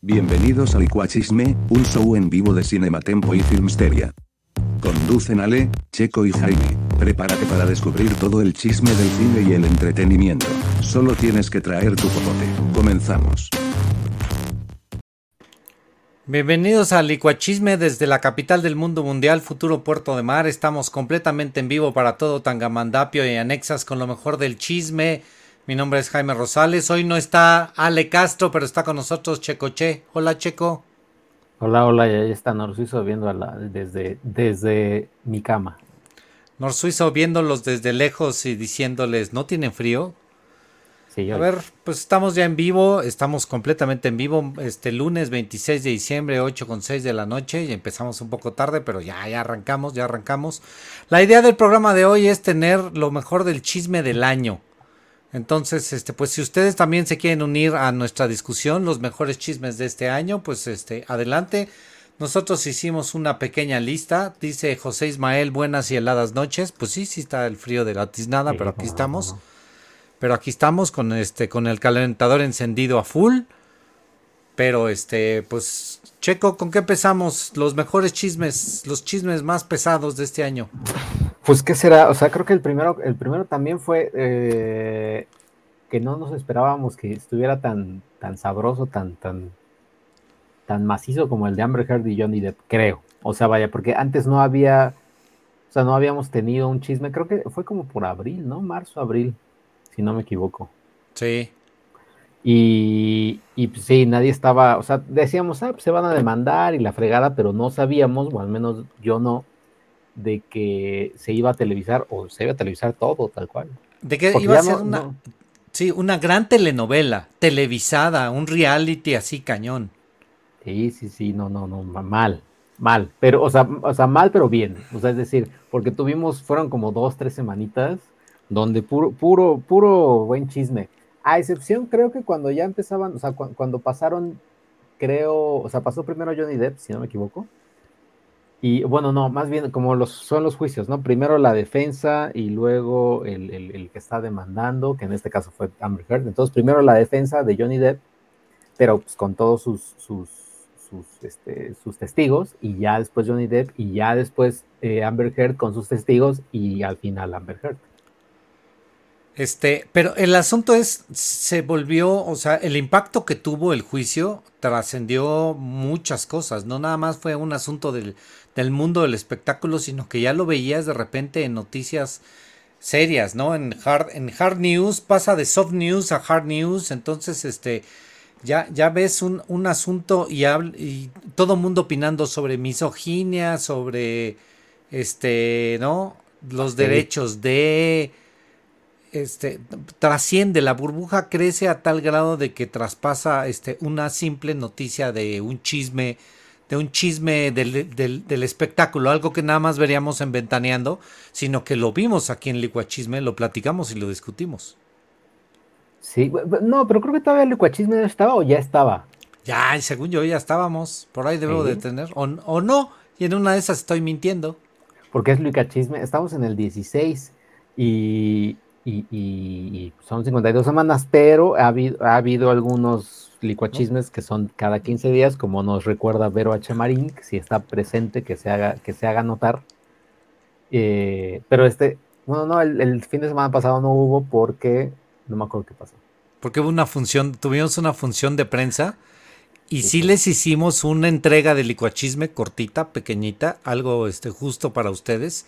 Bienvenidos a Licuachisme, un show en vivo de Cinematempo y Filmsteria. Conducen Ale, Checo y Jaime. Prepárate para descubrir todo el chisme del cine y el entretenimiento. Solo tienes que traer tu popote. Comenzamos. Bienvenidos a Licuachisme desde la capital del mundo mundial, futuro puerto de mar. Estamos completamente en vivo para todo Tangamandapio y anexas con lo mejor del chisme. Mi nombre es Jaime Rosales. Hoy no está Ale Castro, pero está con nosotros Checo Che. Hola Checo. Hola, hola, ya está Norsuizo viendo desde, desde mi cama. Norsuizo viéndolos desde lejos y diciéndoles, ¿no tienen frío? Sí, A ver, pues estamos ya en vivo, estamos completamente en vivo, este lunes 26 de diciembre, 8 con 6 de la noche, y empezamos un poco tarde, pero ya, ya arrancamos, ya arrancamos. La idea del programa de hoy es tener lo mejor del chisme del año. Entonces, este, pues si ustedes también se quieren unir a nuestra discusión, los mejores chismes de este año, pues este, adelante. Nosotros hicimos una pequeña lista. Dice José Ismael, buenas y heladas noches. Pues sí, sí está el frío de la tiznada, pero aquí estamos. Pero aquí estamos con este, con el calentador encendido a full. Pero este, pues, Checo, ¿con qué empezamos? Los mejores chismes, los chismes más pesados de este año. Pues, ¿qué será? O sea, creo que el primero, el primero también fue eh, que no nos esperábamos que estuviera tan, tan sabroso, tan, tan, tan macizo como el de Amber Heard y Johnny Depp, creo. O sea, vaya, porque antes no había, o sea, no habíamos tenido un chisme, creo que fue como por abril, ¿no? Marzo, abril, si no me equivoco. Sí. Y, y pues, sí, nadie estaba, o sea, decíamos, ah, pues se van a demandar y la fregada, pero no sabíamos, o al menos yo no, de que se iba a televisar o se iba a televisar todo tal cual. De que iba a ser una, sí, una gran telenovela, televisada, un reality así cañón. Sí, sí, sí, no, no, no, mal, mal, pero, o sea, o sea, mal, pero bien, o sea, es decir, porque tuvimos, fueron como dos, tres semanitas donde puro, puro, puro buen chisme. A excepción, creo que cuando ya empezaban, o sea, cu cuando pasaron, creo, o sea, pasó primero Johnny Depp, si no me equivoco, y bueno, no, más bien como los, son los juicios, ¿no? Primero la defensa y luego el, el, el, que está demandando, que en este caso fue Amber Heard. Entonces, primero la defensa de Johnny Depp, pero pues con todos sus, sus, sus, este, sus testigos, y ya después Johnny Depp, y ya después eh, Amber Heard con sus testigos, y al final Amber Heard. Este, pero el asunto es, se volvió, o sea, el impacto que tuvo el juicio trascendió muchas cosas, no nada más fue un asunto del, del mundo del espectáculo, sino que ya lo veías de repente en noticias serias, ¿no? En hard, en hard news, pasa de soft news a hard news, entonces este ya, ya ves un, un asunto y, y todo mundo opinando sobre misoginia, sobre este, ¿no? Los sí. derechos de este trasciende, la burbuja crece a tal grado de que traspasa este una simple noticia de un chisme de un chisme del, del, del, espectáculo, algo que nada más veríamos en Ventaneando, sino que lo vimos aquí en Licuachisme, lo platicamos y lo discutimos. Sí, no, pero creo que todavía el Licuachisme no estaba o ya estaba. Ya, según yo ya estábamos, por ahí debo sí. de tener, o, o, no, y en una de esas estoy mintiendo. Porque es Licuachisme, estamos en el 16 y, y, y, son 52 semanas, pero ha habido, ha habido algunos licuachismes que son cada 15 días, como nos recuerda Vero H. Marín, que si está presente, que se haga, que se haga notar. Eh, pero este, bueno, no, el, el, fin de semana pasado no hubo porque no me acuerdo qué pasó. Porque hubo una función, tuvimos una función de prensa y sí, sí les hicimos una entrega de licuachisme cortita, pequeñita, algo este, justo para ustedes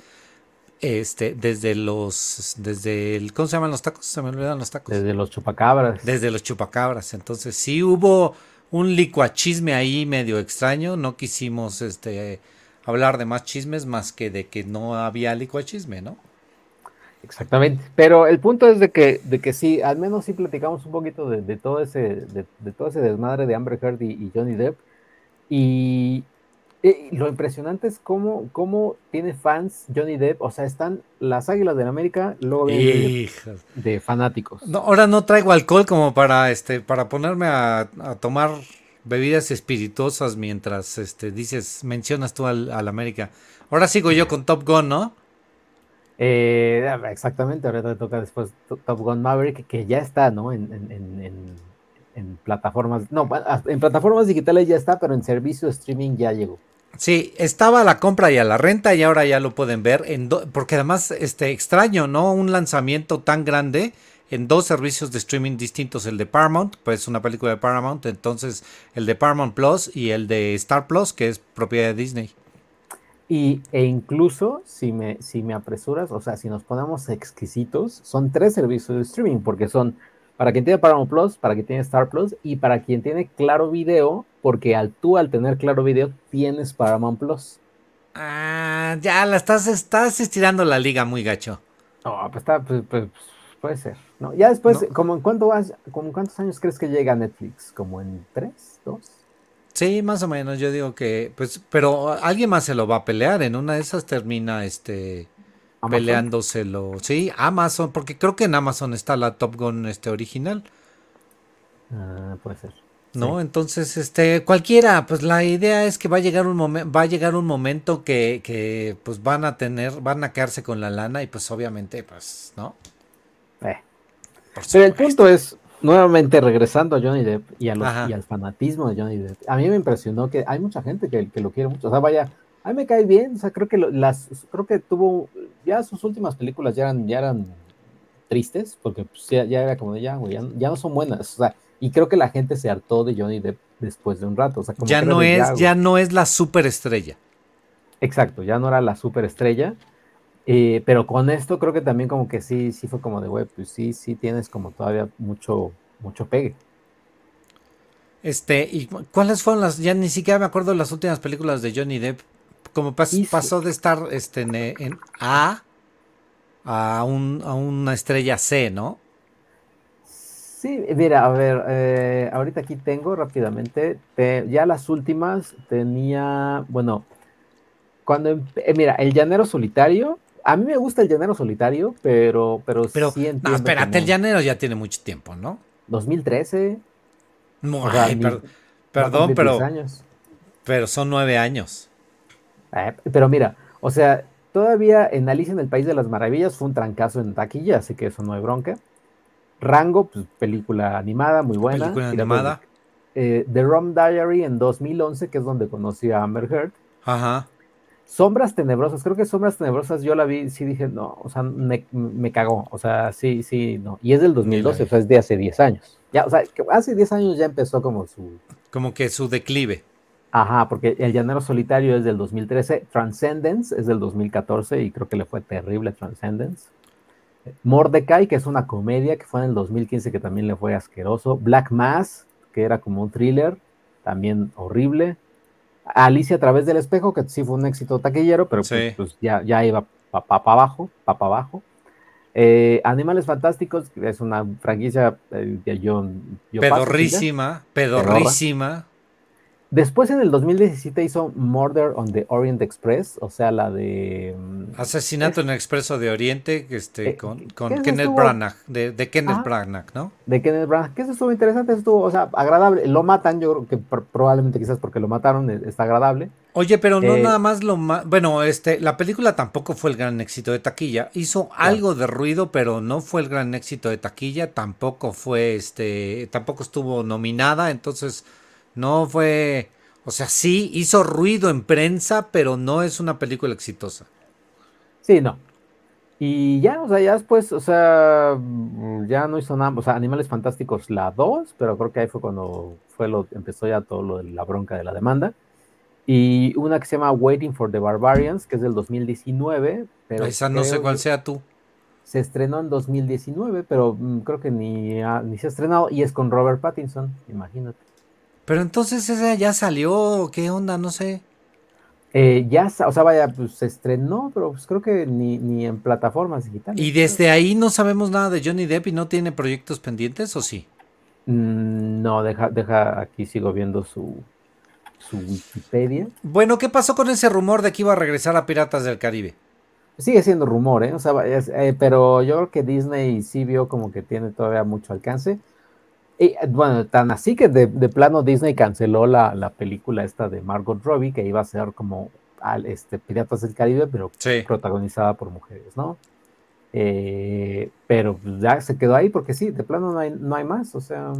este, desde los, desde el, ¿cómo se llaman los tacos? Se me olvidan los tacos. Desde los chupacabras. Desde los chupacabras. Entonces sí hubo un licuachisme ahí medio extraño. No quisimos, este, hablar de más chismes más que de que no había licuachisme, ¿no? Exactamente. Pero el punto es de que, de que sí, al menos sí platicamos un poquito de, de todo ese, de, de, todo ese desmadre de Amber Heard y, y Johnny Depp. Y, eh, lo impresionante es cómo, cómo, tiene fans Johnny Depp. O sea, están las Águilas del América, luego de, de, fanáticos. No, ahora no traigo alcohol como para este, para ponerme a, a tomar bebidas espirituosas mientras este, dices, mencionas tú al, al, América. Ahora sigo yo con Top Gun, ¿no? Eh, exactamente, ahora te toca después Top Gun Maverick, que ya está, ¿no? En, en, en, en plataformas, no, en plataformas digitales ya está, pero en servicio de streaming ya llegó. Sí, estaba a la compra y a la renta y ahora ya lo pueden ver, en porque además, este, extraño, ¿no? Un lanzamiento tan grande en dos servicios de streaming distintos, el de Paramount, pues una película de Paramount, entonces el de Paramount Plus y el de Star Plus, que es propiedad de Disney. Y, e incluso, si me, si me apresuras, o sea, si nos ponemos exquisitos, son tres servicios de streaming, porque son para quien tiene Paramount Plus, para quien tiene Star Plus y para quien tiene Claro Video, porque al tú al tener Claro Video tienes Paramount Plus. Ah, ya la estás, estás estirando la liga muy gacho. No, pues está, pues, pues, puede ser. No, ya después, ¿como en cuánto vas, como cuántos años crees que llega Netflix? ¿Como en tres, dos? Sí, más o menos. Yo digo que, pues, pero alguien más se lo va a pelear. En una de esas termina, este, peleándoselo. Sí, Amazon, porque creo que en Amazon está la Top Gun este original. Ah, puede ser. ¿No? Entonces, este, cualquiera, pues la idea es que va a llegar un momento, va a llegar un momento que, que, pues van a tener, van a quedarse con la lana y pues obviamente, pues, ¿no? Eh. Pero el punto es, nuevamente regresando a Johnny Depp y, a y al fanatismo de Johnny Depp, a mí me impresionó que hay mucha gente que, que lo quiere mucho. O sea, vaya, a mí me cae bien, o sea, creo que las, creo que tuvo, ya sus últimas películas ya eran, ya eran tristes, porque pues, ya, era como de ya, güey, ya, no son buenas, o sea, y creo que la gente se hartó de Johnny Depp después de un rato, o sea, como ya no es, ya, no es la superestrella. Exacto, ya no era la superestrella, eh, pero con esto creo que también como que sí, sí fue como de, güey, pues sí, sí tienes como todavía mucho, mucho pegue. Este, ¿y cuáles fueron las? Ya ni siquiera me acuerdo de las últimas películas de Johnny Depp como pasó de estar este, en, A a, un, a, una estrella C, ¿no? Sí, mira, a ver, eh, ahorita aquí tengo rápidamente, ya las últimas tenía, bueno, cuando, em, eh, mira, El Llanero Solitario, a mí me gusta El Llanero Solitario, pero, pero, pero sí No, espérate, El Llanero ya tiene mucho tiempo, ¿no? 2013. No, perdón, pero, pero son nueve años. Eh, pero mira, o sea, todavía en Alicia en el País de las Maravillas fue un trancazo en taquilla, así que eso no hay bronca. Rango, pues película animada, muy buena. Película animada. Eh, The Rom Diary en 2011, que es donde conocí a Amber Heard. Ajá. Sombras Tenebrosas, creo que Sombras Tenebrosas yo la vi, sí dije, no, o sea, me, cagó, o sea, sí, sí, no. Y es del 2012, o sea, es de hace 10 años. Ya, o sea, hace 10 años ya empezó como su... Como que su declive. Ajá, porque El Llanero Solitario es del 2013, Transcendence es del 2014 y creo que le fue terrible Transcendence. Mordecai, que es una comedia que fue en el 2015 que también le fue asqueroso. Black Mass, que era como un thriller, también horrible. Alicia a través del espejo, que sí fue un éxito taquillero, pero pues, pues, ya, ya iba para abajo, para abajo. Eh, Animales Fantásticos, que es una franquicia eh, de John. Pedorrísima, pedorrísima. Después en el 2017 hizo Murder on the Orient Express, o sea, la de... Mm, Asesinato en el Expreso de Oriente este, eh, con, Kenneth Branagh, de, Kenneth Branagh, ¿no? De Kenneth Branagh, que eso estuvo interesante, estuvo, o sea, agradable. Lo matan, yo creo que probablemente quizás porque lo mataron, e, está agradable. Oye, pero no eh, nada más lo más... Bueno, este, la película tampoco fue el gran éxito de taquilla. Hizo algo de ruido, pero no fue el gran éxito de taquilla. Tampoco fue, este, tampoco estuvo nominada, entonces no fue, o sea, sí hizo ruido en prensa, pero no es una película exitosa. Sí, no. Y ya, o sea, ya después, o sea, ya no hizo nada, o sea, Animales Fantásticos la 2, pero creo que ahí fue cuando fue lo, empezó ya todo lo de la bronca de la demanda. Y una que se llama Waiting for the Barbarians, que es del 2019. Pero Esa no sé cuál sea tú. Se estrenó en 2019, pero mm, creo que ni, ni se ha estrenado y es con Robert Pattinson, imagínate. Pero entonces esa ya salió, ¿qué onda? No sé. Eh, ya, o sea, vaya, pues se estrenó, pero pues creo que ni, en plataformas digitales. ¿Y desde ahí no sabemos nada de Johnny Depp y no tiene proyectos pendientes o sí? Mm, no, deja, deja, aquí sigo viendo su, su Wikipedia. Bueno, ¿qué pasó con ese rumor de que iba a regresar a Piratas del Caribe? Sigue siendo rumor, ¿eh? O sea, eh, pero yo creo que Disney sí vio como que tiene todavía mucho alcance. Y, bueno, tan así que de, plano Disney canceló la, película esta de Margot Robbie, que iba a ser como al, este, Piratas del Caribe, pero protagonizada por mujeres, ¿no? Eh, pero ya se quedó ahí porque sí, de plano no hay, no hay más, o sea...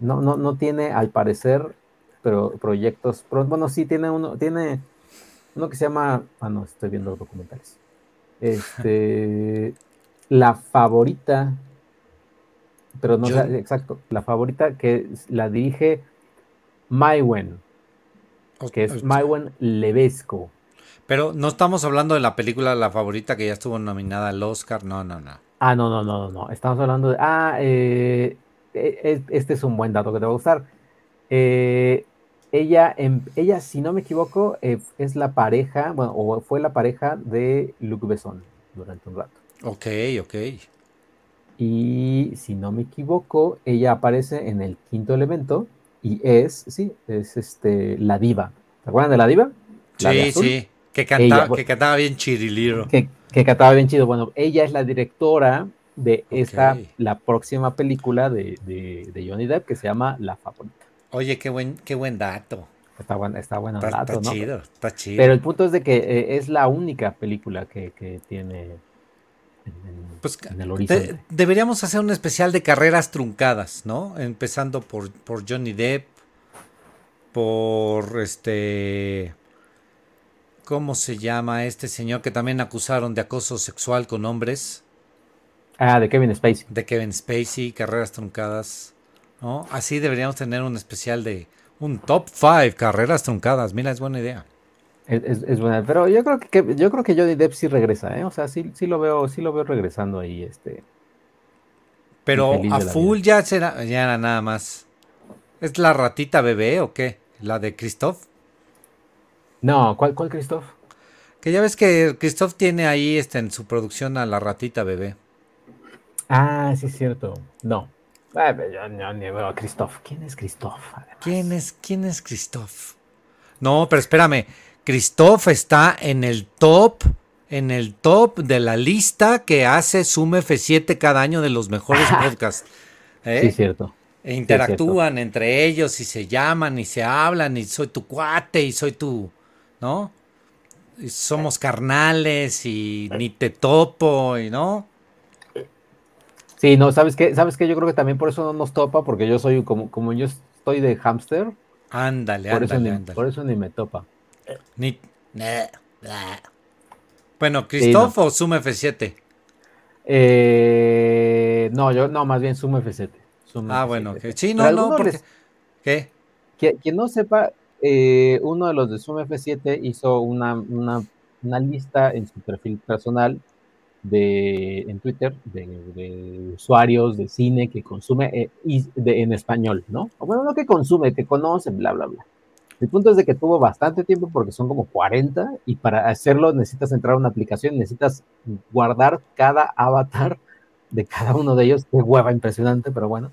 no, no, no tiene, al parecer, pero proyectos. bueno, sí, tiene uno, tiene uno que se llama. Ah, no, estoy viendo documentales. Este. la favorita. Pero no sé, exacto. La favorita que la dirige Maiwen. Que es Maiwen Levesco. Pero no estamos hablando de la película La Favorita que ya estuvo nominada al Oscar. No, no, no. Ah, no, no, no, no. Estamos hablando de. Ah, eh, e, este es un buen dato que te va a gustar. Eh, ella, em, ella, si no me equivoco, eh, es la pareja, bueno, o fue la pareja de Luc Besson durante un rato. Ok, ok. Y si no me equivoco, ella aparece en el quinto elemento y es, sí, es este, la diva. ¿Se acuerdan de la diva? sí, sí, que cantaba, que cantaba bien chiriliro. Que, que cantaba bien chido. Bueno, ella es la directora de esta, la próxima película de, de, Johnny Depp que se llama La Favorita. Oye, qué buen, qué buen dato. Está, buen, está bueno está, dato, está chido, está chido. Pero el punto es de que eh, es la única película que, que tiene en, pues, el horizonte. deberíamos hacer un especial de carreras truncadas, ¿no? Empezando por, por Johnny Depp, por este... ¿Cómo se llama este señor que también acusaron de acoso sexual con hombres? Ah, de Kevin Spacey. De Kevin Spacey, carreras truncadas. ¿no? Así deberíamos tener un especial de un top 5 carreras truncadas. Mira, es buena idea. Es, buena, pero yo creo que, yo creo que Johnny Depp sí regresa, ¿eh? O sea, sí, sí lo veo, sí lo veo regresando ahí, este. Pero a full ya será, ya era nada más. ¿Es la ratita bebé o qué? ¿La de Christoph? No, ¿cuál, cuál Christoph? Que ya ves que Christoph tiene ahí este, en su producción a la ratita bebé. Ah, sí es cierto. No. yo, ni veo a Christoph. ¿Quién es Christoph? ¿Quién es, quién es Christoph? No, pero espérame. Christoph está en el top, en el top de la lista que hace Zoom F7 cada año de los mejores podcasts. ¿eh? Sí, es cierto. E interactúan entre ellos y se llaman y se hablan y soy tu cuate y soy tu, ¿no? Y somos carnales y ni te topo y no. Sí, no, ¿sabes qué? ¿Sabes qué? Yo creo que también por eso no nos topa, porque yo soy como, como yo estoy de hámster. Ándale, por ándale, eso Por eso ni me topa. Ni... Bueno, ¿Christoph o Zoom F7? Eh, no, yo, no, más bien Zoom F7. ah, bueno, sí, no, no, porque... ¿Qué? Quien no sepa, eh, uno de los de Zoom F7 hizo una, una, una lista en su perfil personal de, en Twitter de, usuarios de cine que consume eh, en español, ¿no? Bueno, no que consume, que conocen, bla, bla, bla. El punto es de que tuvo bastante tiempo porque son como 40 y para hacerlo necesitas entrar a una aplicación, necesitas guardar cada avatar de cada uno de ellos. Qué hueva impresionante, pero bueno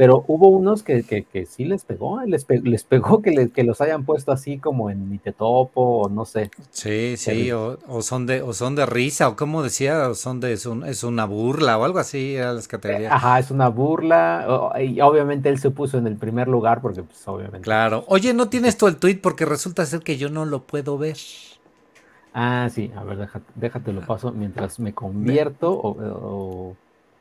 pero hubo unos que, que, que sí les pegó, les, les pegó que, que, los hayan puesto así como en Topo o no sé. Sí, sí, o, o, son de, o son de risa, o como decía, o son de, es, es una burla o algo así, eran las categorías. Ajá, es una burla, y obviamente él se puso en el primer lugar porque pues obviamente. Claro, oye, no tienes tú el tweet porque resulta ser que yo no lo puedo ver. Ah, sí, a ver, déjate, déjate lo paso mientras me convierto o...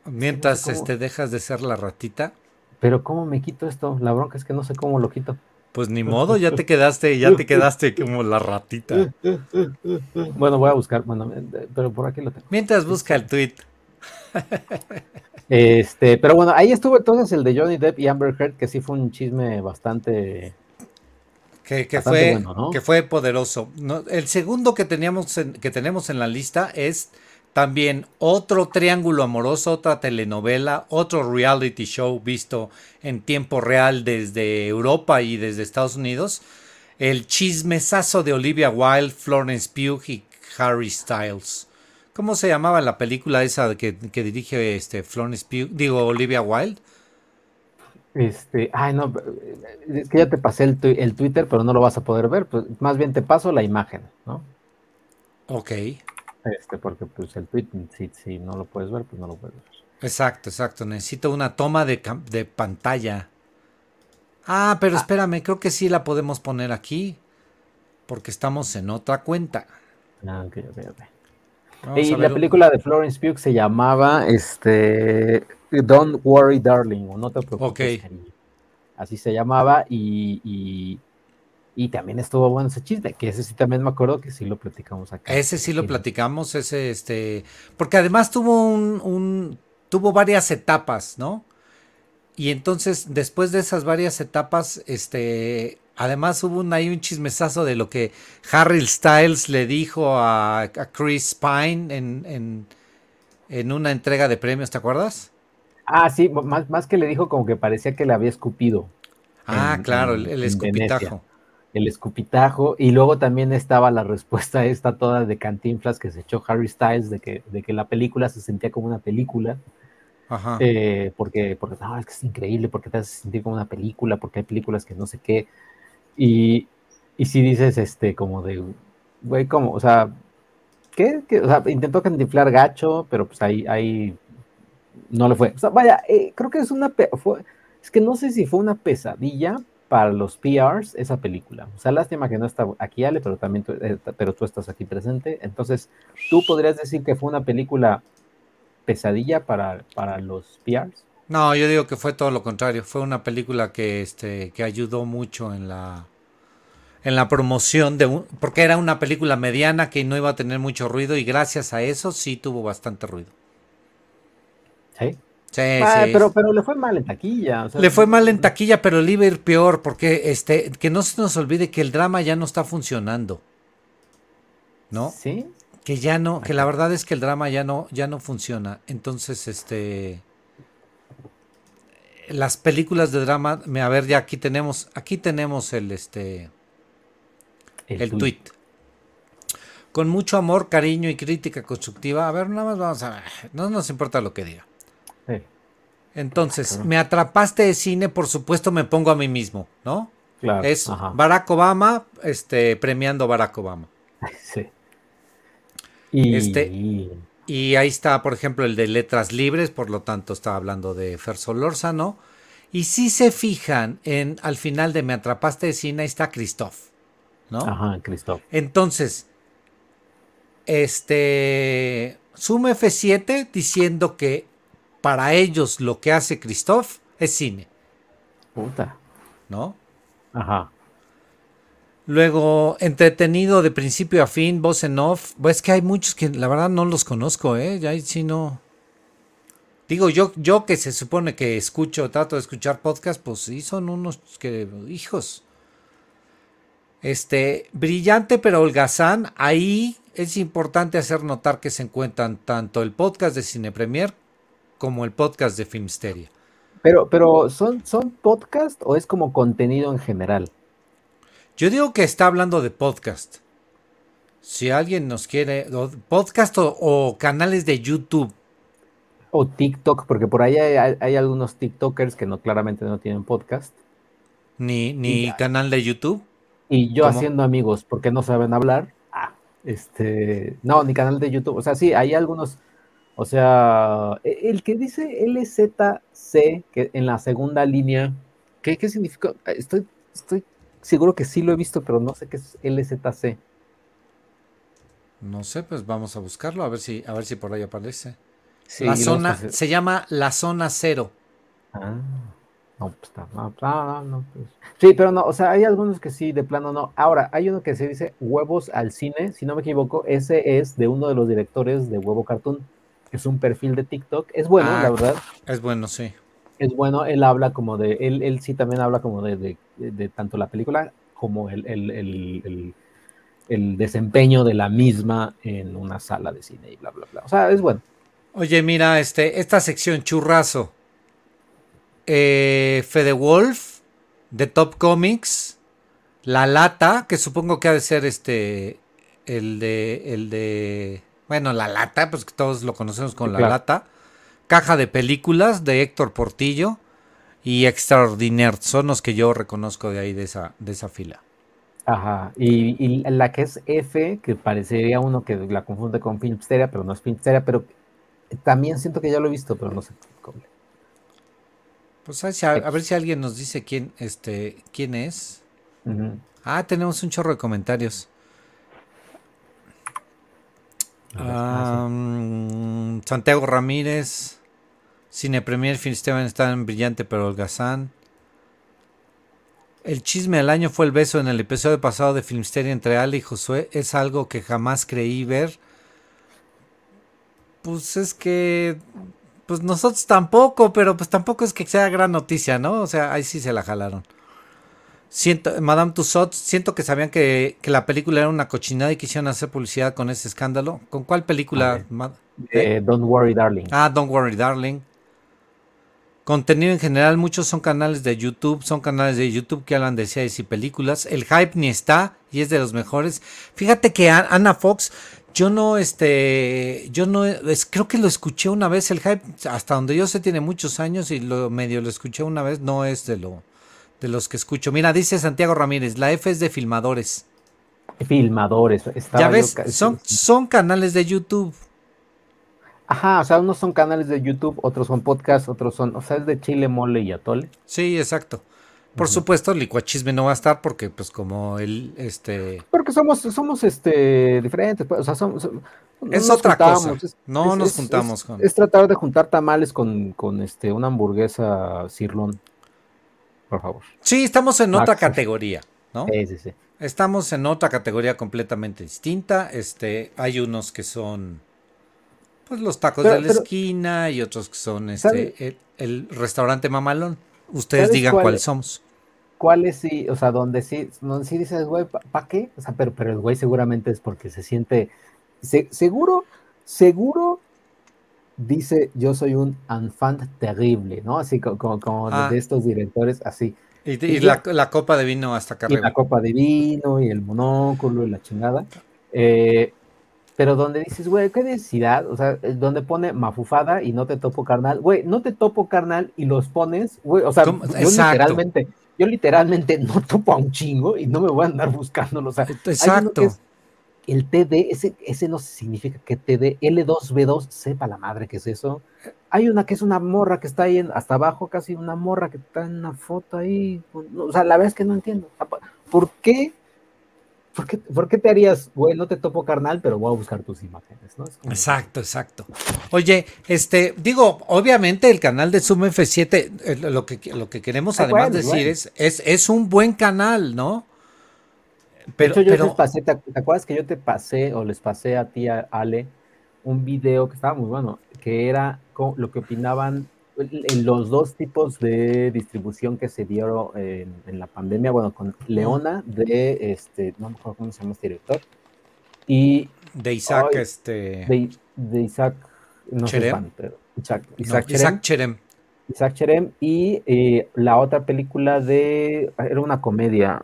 Mientras este, dejas de ser la ratita. Pero ¿cómo me quito esto? La bronca es que no sé cómo lo quito. Pues ni modo, ya te quedaste, ya te quedaste como la ratita. Bueno, voy a buscar, bueno, pero por aquí lo tengo. Mientras busca el tweet. Este, pero bueno, ahí estuvo entonces el de Johnny Depp y Amber Heard, que sí fue un chisme bastante. Que, fue, que fue poderoso. el segundo que teníamos que tenemos en la lista es también otro triángulo amoroso, otra telenovela, otro reality show visto en tiempo real desde Europa y desde Estados Unidos. El chismesazo de Olivia Wilde, Florence Pugh y Harry Styles. ¿Cómo se llamaba la película esa que, dirige este Florence Pugh? Digo, Olivia Wilde. Este, ay, no, es que ya te pasé el, el Twitter, pero no lo vas a poder ver. Pues más bien te paso la imagen, ¿no? Ok. Este, porque pues el tweet, si, no lo puedes ver, pues no lo puedes ver. Exacto, exacto. Necesito una toma de, de pantalla. Ah, pero ah. espérame, creo que sí la podemos poner aquí. Porque estamos en otra cuenta. Ah, ok, ok, ok. y la película de Florence Pugh se llamaba este Don't Worry Darling, o no te preocupes. Ok. así se llamaba, y, y, y también estuvo bueno ese chisme, que ese sí también me acuerdo que sí lo platicamos acá. Ese sí lo platicamos, ese, este, porque además tuvo un, un, tuvo varias etapas, ¿no? Y entonces, después de esas varias etapas, este, además hubo un, ahí un chismesazo de lo que Harry Styles le dijo a, a Chris Pine en, en, en, una entrega de premios, ¿te acuerdas? Ah, sí, más, más que le dijo como que parecía que le había escupido. Ah, en, claro, el, el escupitajo. El escupitajo, y luego también estaba la respuesta esta toda de Cantinflas que se echó Harry Styles de que, de que la película se sentía como una película. Ajá. Eh, porque, porque no, es que es increíble, porque te hace sentir como una película, porque hay películas que no sé qué. Y, y si dices, este, como de, güey, como, o sea, ¿qué? ¿Qué? O sea, intentó cantinflar gacho, pero pues ahí, ahí no le fue. O sea, vaya, eh, creo que es una, fue, es que no sé si fue una pesadilla, para los PRs esa película. O sea, lástima que no está aquí Ale, pero también tú, eh, pero tú estás aquí presente. Entonces, ¿tú podrías decir que fue una película pesadilla para, para los PRs? No, yo digo que fue todo lo contrario. Fue una película que, este, que ayudó mucho en la, en la promoción de un, porque era una película mediana que no iba a tener mucho ruido y gracias a eso sí tuvo bastante ruido. Sí. Sí, ah, sí. Pero, pero le fue mal en taquilla. O sea, le fue mal en taquilla, pero le iba a ir peor, porque este, que no se nos olvide que el drama ya no está funcionando. ¿No? Sí. Que ya no, que la verdad es que el drama ya no, ya no funciona. Entonces, este. Las películas de drama, a ver, ya aquí tenemos, aquí tenemos el este. El, el tweet. tweet. Con mucho amor, cariño y crítica constructiva. A ver, nada más vamos a ver. No nos importa lo que diga. Entonces, me atrapaste de cine, por supuesto me pongo a mí mismo, ¿no? Claro. Es ajá. Barack Obama este, premiando Barack Obama. Sí. Y... Este, y ahí está, por ejemplo, el de letras libres, por lo tanto estaba hablando de Fer Solórzano. Y si se fijan en al final de Me atrapaste de cine, ahí está Christoph, ¿no? Ajá, Christoph. Entonces, este, suma F7 diciendo que para ellos lo que hace Christoph es cine. Puta. ¿No? Ajá. Luego, entretenido de principio a fin, voz en off. Pues es que hay muchos que la verdad no los conozco, ¿eh? Ya sí no. Digo, yo, yo que se supone que escucho, trato de escuchar podcast, pues sí, son unos que, hijos. Este, brillante pero holgazán. Ahí es importante hacer notar que se encuentran tanto el podcast de Cine Premier como el podcast de Filmsteria. Pero, pero ¿son, ¿son podcast o es como contenido en general? Yo digo que está hablando de podcast. Si alguien nos quiere, podcast o, o canales de YouTube. O TikTok, porque por ahí hay, hay, algunos TikTokers que no claramente no tienen podcast. Ni, ni y, canal de YouTube. Y yo ¿Cómo? haciendo amigos porque no saben hablar. Ah, este, no, ni canal de YouTube. O sea, sí, hay algunos o sea, el que dice LZC, que en la segunda línea, ¿qué, qué significa? Estoy, estoy seguro que sí lo he visto, pero no sé qué es LZC. No sé, pues vamos a buscarlo, a ver si, a ver si por ahí aparece. Sí, la zona, se llama la zona cero. Ah, no, pues está, no, no, no, pues. Sí, pero no, o sea, hay algunos que sí, de plano no. Ahora, hay uno que se dice Huevos al Cine, si no me equivoco, ese es de uno de los directores de Huevo Cartoon es un perfil de TikTok. Es bueno, ah, la verdad. Es bueno, sí. Es bueno, él habla como de, él, él sí también habla como de, de, tanto la película como el, el, el, el, desempeño de la misma en una sala de cine y bla, bla, bla. O sea, es bueno. Oye, mira, este, esta sección churrazo. Eh, Fede Wolf, de Top Comics, La Lata, que supongo que ha de ser este, el de, el de bueno, La Lata, pues que todos lo conocemos con sí, La claro. Lata. Caja de películas de Héctor Portillo y Extraordinaire. Son los que yo reconozco de ahí, de esa, de esa fila. Ajá, y, y, la que es F, que parecería uno que la confunde con Filmsteria, pero no es Filmsteria, pero también siento que ya lo he visto, pero no sé cómo. Pues a, a, ver si alguien nos dice quién, este, quién es. Uh -huh. Ah, tenemos un chorro de comentarios. Um, Santiago Ramírez, Cine Premier, Film Steven está en brillante pero holgazán. El chisme del año fue el beso en el episodio pasado de Filmsteria entre Ale y Josué. Es algo que jamás creí ver. Pues es que. Pues nosotros tampoco, pero pues tampoco es que sea gran noticia, ¿no? O sea, ahí sí se la jalaron. Siento, Madame Tussauds, siento que sabían que, que la película era una cochinada y quisieron hacer publicidad con ese escándalo. ¿Con cuál película? Eh, Don't Worry Darling. Ah, Don't Worry Darling. Contenido en general, muchos son canales de YouTube, son canales de YouTube que hablan de series y películas. El hype ni está y es de los mejores. Fíjate que Ana Fox, yo no, este, yo no, es, creo que lo escuché una vez. El hype, hasta donde yo sé, tiene muchos años y lo medio lo escuché una vez. No es de lo, de los que escucho. Mira, dice Santiago Ramírez, la F es de filmadores. Filmadores, ya ves, son, son canales de YouTube. Ajá, o sea, unos son canales de YouTube, otros son podcasts, otros son, o sea, es de chile, mole y atole. Sí, exacto. Por supuesto, licuachisme no va a estar porque, pues, como él, este... Porque somos, somos, este, diferentes, pues, o sea, somos... es otra cosa. no nos juntamos con... Es tratar de juntar tamales con, con, este, una hamburguesa cirlón, por favor. Sí, estamos en otra categoría, ¿no? Sí, sí, sí. Estamos en otra categoría completamente distinta. Este, hay unos que son pues los tacos de la esquina y otros que son este el, restaurante mamalón. Ustedes digan cuáles somos. ¿Cuáles sí? O sea, donde sí, donde sí dices, güey, ¿para qué? O sea, pero, pero el güey seguramente es porque se siente. seguro, seguro dice, yo soy un enfant terrible, ¿no? Así como, como, ah. de estos directores, así. Y, la, copa de vino hasta acá y la copa de vino y el monóculo y la chingada. Eh, pero donde dices, güey, qué necesidad, o sea, eh, donde pone mafufada y no te topo carnal, güey, no te topo carnal y los pones, güey, o sea, yo literalmente, yo literalmente no topo a un chingo y no me voy a andar buscándolo, o sea, exacto. El TD, ese, ese no significa que TD, L2B2, sepa la madre que es eso. Hay una que es una morra que está ahí hasta abajo, casi una morra que está en una foto ahí, o sea, la verdad es que no entiendo. ¿Por qué ¿Por qué, te harías, güey, no te topo carnal, pero voy a buscar tus imágenes, ¿no? Exacto, exacto. Oye, este, digo, obviamente el canal de Zoom F7, eh, lo que, lo que queremos además decir Es, es, es un buen canal, ¿no? Pero, yo les pasé, ¿te, acuerdas que yo te pasé o les pasé a ti, a Ale, un video que estaba muy bueno, que era lo que opinaban en los dos tipos de distribución que se dieron en, la pandemia, bueno, con Leona de este, no me acuerdo cómo se llama este director, y de Isaac, este de, Isaac, no Cherem. sé Isaac, Isaac, Cherem. Isaac Cherem y eh, la otra película de era una comedia,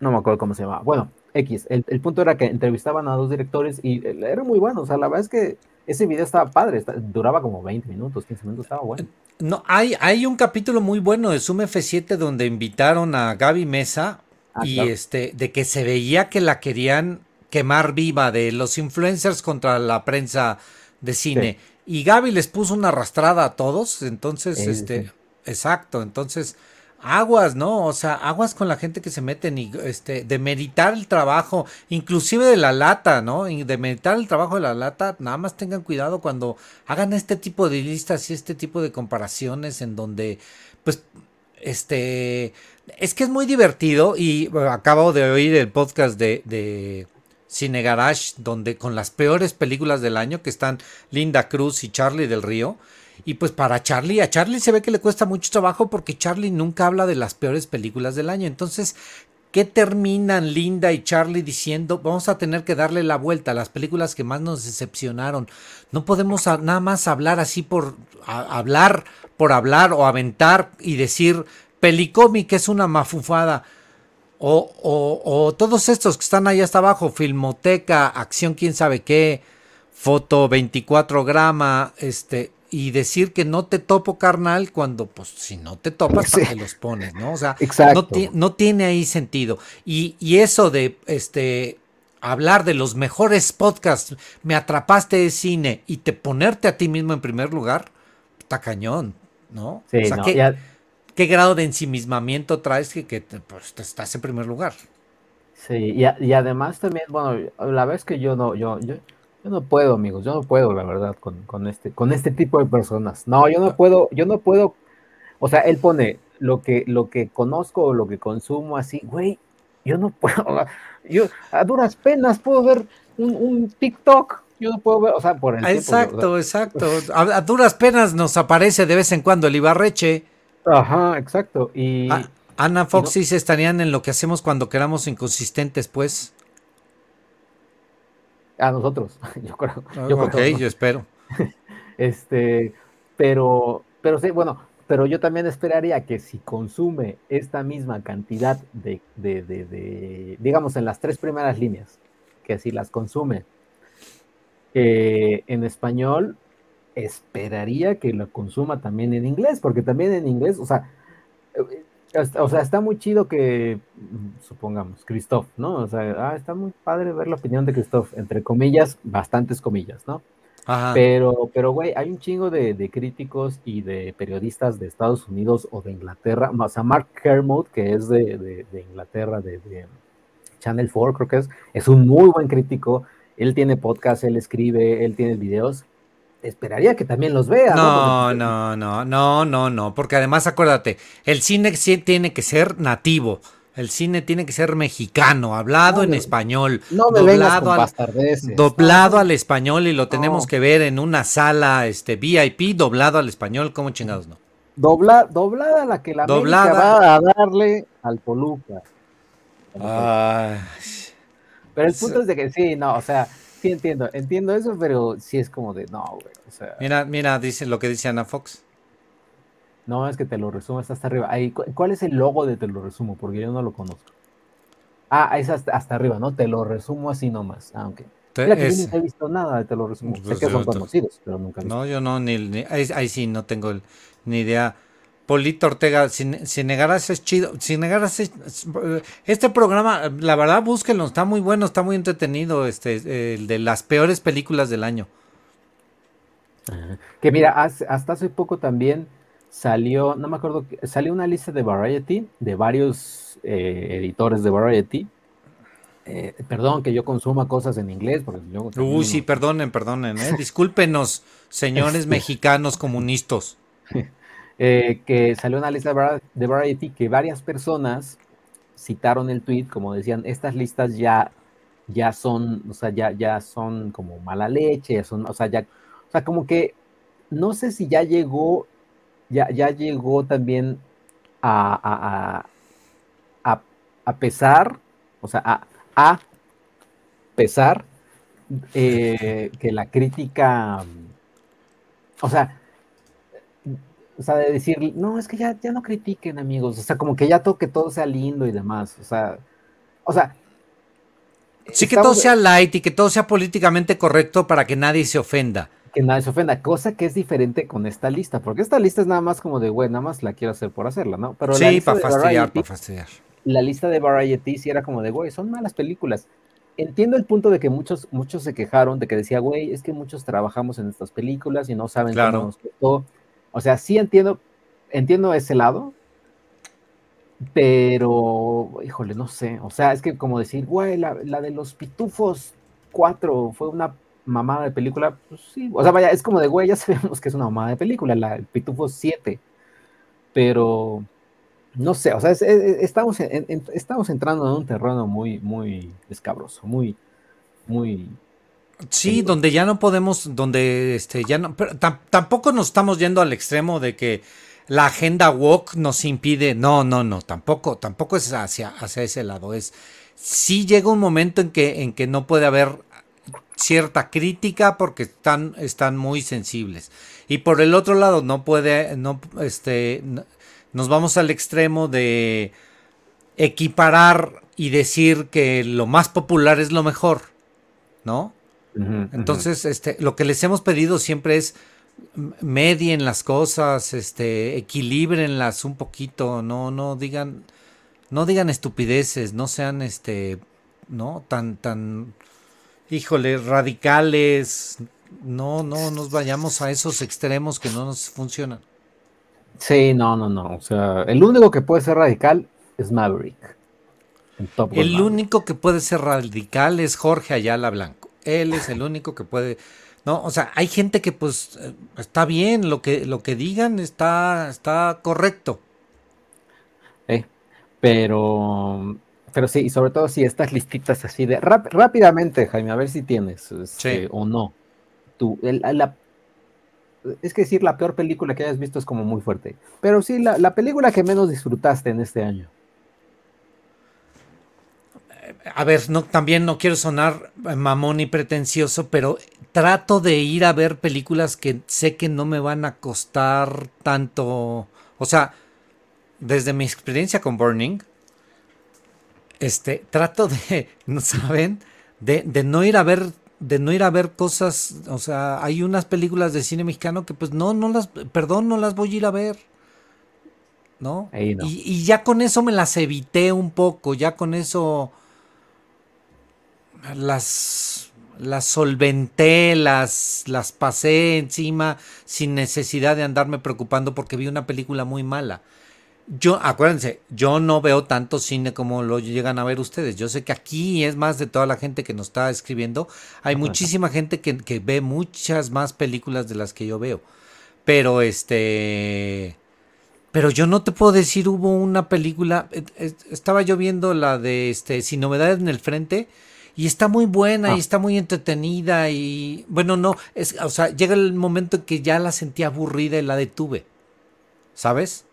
no me acuerdo cómo se llama. Bueno, X, el, el punto era que entrevistaban a dos directores y eh, era muy bueno, o sea, la verdad es que ese video estaba padre, duraba como 20 minutos, 15 minutos, estaba bueno. No, hay, hay un capítulo muy bueno de Zoom F7 donde invitaron a Gaby Mesa ah, y este, de que se veía que la querían quemar viva de los influencers contra la prensa de cine. Y Gaby les puso una arrastrada a todos, entonces, este, exacto, entonces aguas, ¿no? O sea, aguas con la gente que se mete y este, de meditar el trabajo, inclusive de la lata, ¿no? Y de meditar el trabajo de la lata, nada más tengan cuidado cuando hagan este tipo de listas y este tipo de comparaciones en donde, pues, este, es que es muy divertido y acabo de oír el podcast de, de Cine Garage, donde con las peores películas del año que están Linda Cruz y Charlie del Río, y pues para Charlie, a Charlie se ve que le cuesta mucho trabajo porque Charlie nunca habla de las peores películas del año. Entonces, ¿qué terminan Linda y Charlie diciendo? Vamos a tener que darle la vuelta a las películas que más nos decepcionaron. No podemos nada más hablar así por hablar, por hablar o aventar y decir Pelicomic es una mafufada. O, o, o todos estos que están ahí hasta abajo, Filmoteca, Acción quién sabe qué, Foto 24 grama, este, y decir que no te topo carnal cuando pues si no te topas ¿para los pones, ¿no? O sea, no, tiene ahí sentido. Y, y, eso de este hablar de los mejores podcasts, me atrapaste de cine y te ponerte a ti mismo en primer lugar, está cañón, ¿no? Sí, o sea, ¿qué, grado de ensimismamiento traes que, que pues, te estás en primer lugar? Sí, y, y, además también, bueno, la vez que yo no, yo, yo yo no puedo, amigos, yo no puedo, la verdad, con, con, este, con este tipo de personas. No, yo no puedo, yo no puedo. O sea, él pone lo que, lo que conozco o lo que consumo así, güey, yo no puedo, yo a duras penas puedo ver un, un TikTok, yo no puedo ver, o sea, por el Exacto, exacto. A, duras penas nos aparece de vez en cuando el Ibarreche. Ajá, exacto. Y Ana Fox y se estarían en lo que hacemos cuando queramos inconsistentes, pues. A nosotros, yo creo. Yo ok, yo espero. este, pero, pero sí, bueno, pero yo también esperaría que si consume esta misma cantidad de, de, de, digamos, en las tres primeras líneas, que si las consume eh, en español, esperaría que lo consuma también en inglés, porque también en inglés, o sea, eh, o sea, está muy chido que, supongamos, Christoph, ¿no? O sea, ah, está muy padre ver la opinión de Christoph, entre comillas, bastantes comillas, ¿no? Pero, pero, güey, hay un chingo de, críticos y de periodistas de Estados Unidos o de Inglaterra, o sea, Mark Kermode, que es de, Inglaterra, de, Channel 4, creo que es, es un muy buen crítico. Él tiene podcast, él escribe, él tiene videos. Esperaría que también los vea. No, no, no, no, no, no, porque además acuérdate, el cine tiene que ser nativo. El cine tiene que ser mexicano, hablado en español, no doblado, al, doblado al español y lo tenemos que ver en una sala este VIP doblado al español, ¿cómo chingados no? Dobla, doblada la que la doblada. va a darle al Poluca. Pero el punto es de que sí, no, o sea, sí entiendo, entiendo eso, pero sí es como de no, güey, o sea. Mira, mira, dice lo que dice Ana Fox. No, es que te lo resumo, está hasta arriba. Ahí, ¿Cuál es el logo de te lo resumo? Porque yo no lo conozco. Ah, es hasta, arriba, ¿no? Te lo resumo así nomás. Ah, ok. Mira que yo nunca he visto nada de te lo resumo. sé pues, que son conocidos, pero nunca he visto. No, yo no, ni, ahí, sí no tengo ni idea. Polito Ortega, sin, sin negarás es chido, sin negarás este programa, la verdad búsquenlo, está muy bueno, está muy entretenido, este, el de las peores películas del año. Que mira, hasta hace poco también salió, no me acuerdo, salió una lista de Variety, de varios eh, editores de Variety. Eh, perdón que yo consuma cosas en inglés. Porque yo Uy, sí, perdonen, perdonen. ¿eh? Discúlpenos, señores este. mexicanos comunistas. que salió una lista de Variety que varias personas citaron el tweet, como decían, estas listas ya, ya son, o sea, ya, ya son como mala leche, son, o sea, ya, o sea, como que no sé si ya llegó ya, ya llegó también a, a, pesar, o sea, a, a pesar eh, que la crítica, o sea, o sea, de decir, no, es que ya, ya no critiquen, amigos, o sea, como que ya todo, que todo sea lindo y demás, o sea, o sea. Sí, que todo sea light y que todo sea políticamente correcto para que nadie se ofenda que nadie se ofenda, cosa que es diferente con esta lista, porque esta lista es nada más como de, güey, nada más la quiero hacer por hacerla, ¿no? Pero sí, para fastidiar, para fastidiar. La lista de Variety sí era como de, güey, son malas películas. Entiendo el punto de que muchos, muchos se quejaron de que decía, güey, es que muchos trabajamos en estas películas y no saben cómo nos costó. O sea, sí entiendo, entiendo ese lado, pero, híjole, no sé. O sea, es que como decir, güey, la, de los pitufos 4 fue una mamada de película, pues sí, o sea, vaya, es como de, güey, ya sabemos que es una mamada de película, la el Pitufo 7, pero no sé, o sea, estamos, estamos entrando en un terreno muy, muy escabroso, muy, muy... Sí, donde ya no podemos, donde este, ya no, pero tampoco nos estamos yendo al extremo de que la agenda woke nos impide, no, no, no, tampoco, tampoco es hacia, hacia ese lado, es, sí llega un momento en que, en que no puede haber cierta crítica porque están, están muy sensibles. Y por el otro lado, no puede, no, este, nos vamos al extremo de equiparar y decir que lo más popular es lo mejor, ¿no? Entonces, este, lo que les hemos pedido siempre es medien las cosas, este, equilibrenlas un poquito, no, no digan, no digan estupideces, no sean, este, no, tan, tan híjole, radicales. No, no nos vayamos a esos extremos que no nos funcionan. Sí, no, no, no. O sea, el único que puede ser radical es Maverick. El único que puede ser radical es Jorge Ayala Blanco. Él es el único que puede. No, o sea, hay gente que pues está bien, lo que, lo que digan está, está correcto. Eh, pero, pero sí, y sobre todo si estas listitas así de rápidamente, Jaime, a ver si tienes este, o no. Tú, es que decir la peor película que hayas visto es como muy fuerte. Pero sí, la, la película que menos disfrutaste en este año. A ver, no, también no quiero sonar mamón y pretencioso, pero trato de ir a ver películas que sé que no me van a costar tanto. O sea, desde mi experiencia con Burning, este, trato de, ¿no saben? De, de, no ir a ver, de no ir a ver cosas, o sea, hay unas películas de cine mexicano que pues no, no las, perdón, no las voy a ir a ver. ¿No? Y, y, ya con eso me las evité un poco, ya con eso las, las solventé, las, las pasé encima sin necesidad de andarme preocupando porque vi una película muy mala. Yo, acuérdense, yo no veo tanto cine como lo llegan a ver ustedes. Yo sé que aquí es más de toda la gente que nos está escribiendo. Hay muchísima gente que, que, ve muchas más películas de las que yo veo. Pero este. Pero yo no te puedo decir, hubo una película. Eh, eh, estaba yo viendo la de este. Sin novedades en el frente. Y está muy buena y ah. está muy entretenida. Y. Bueno, no. Es, o sea, llega el momento en que ya la sentí aburrida y la detuve. ¿Sabes?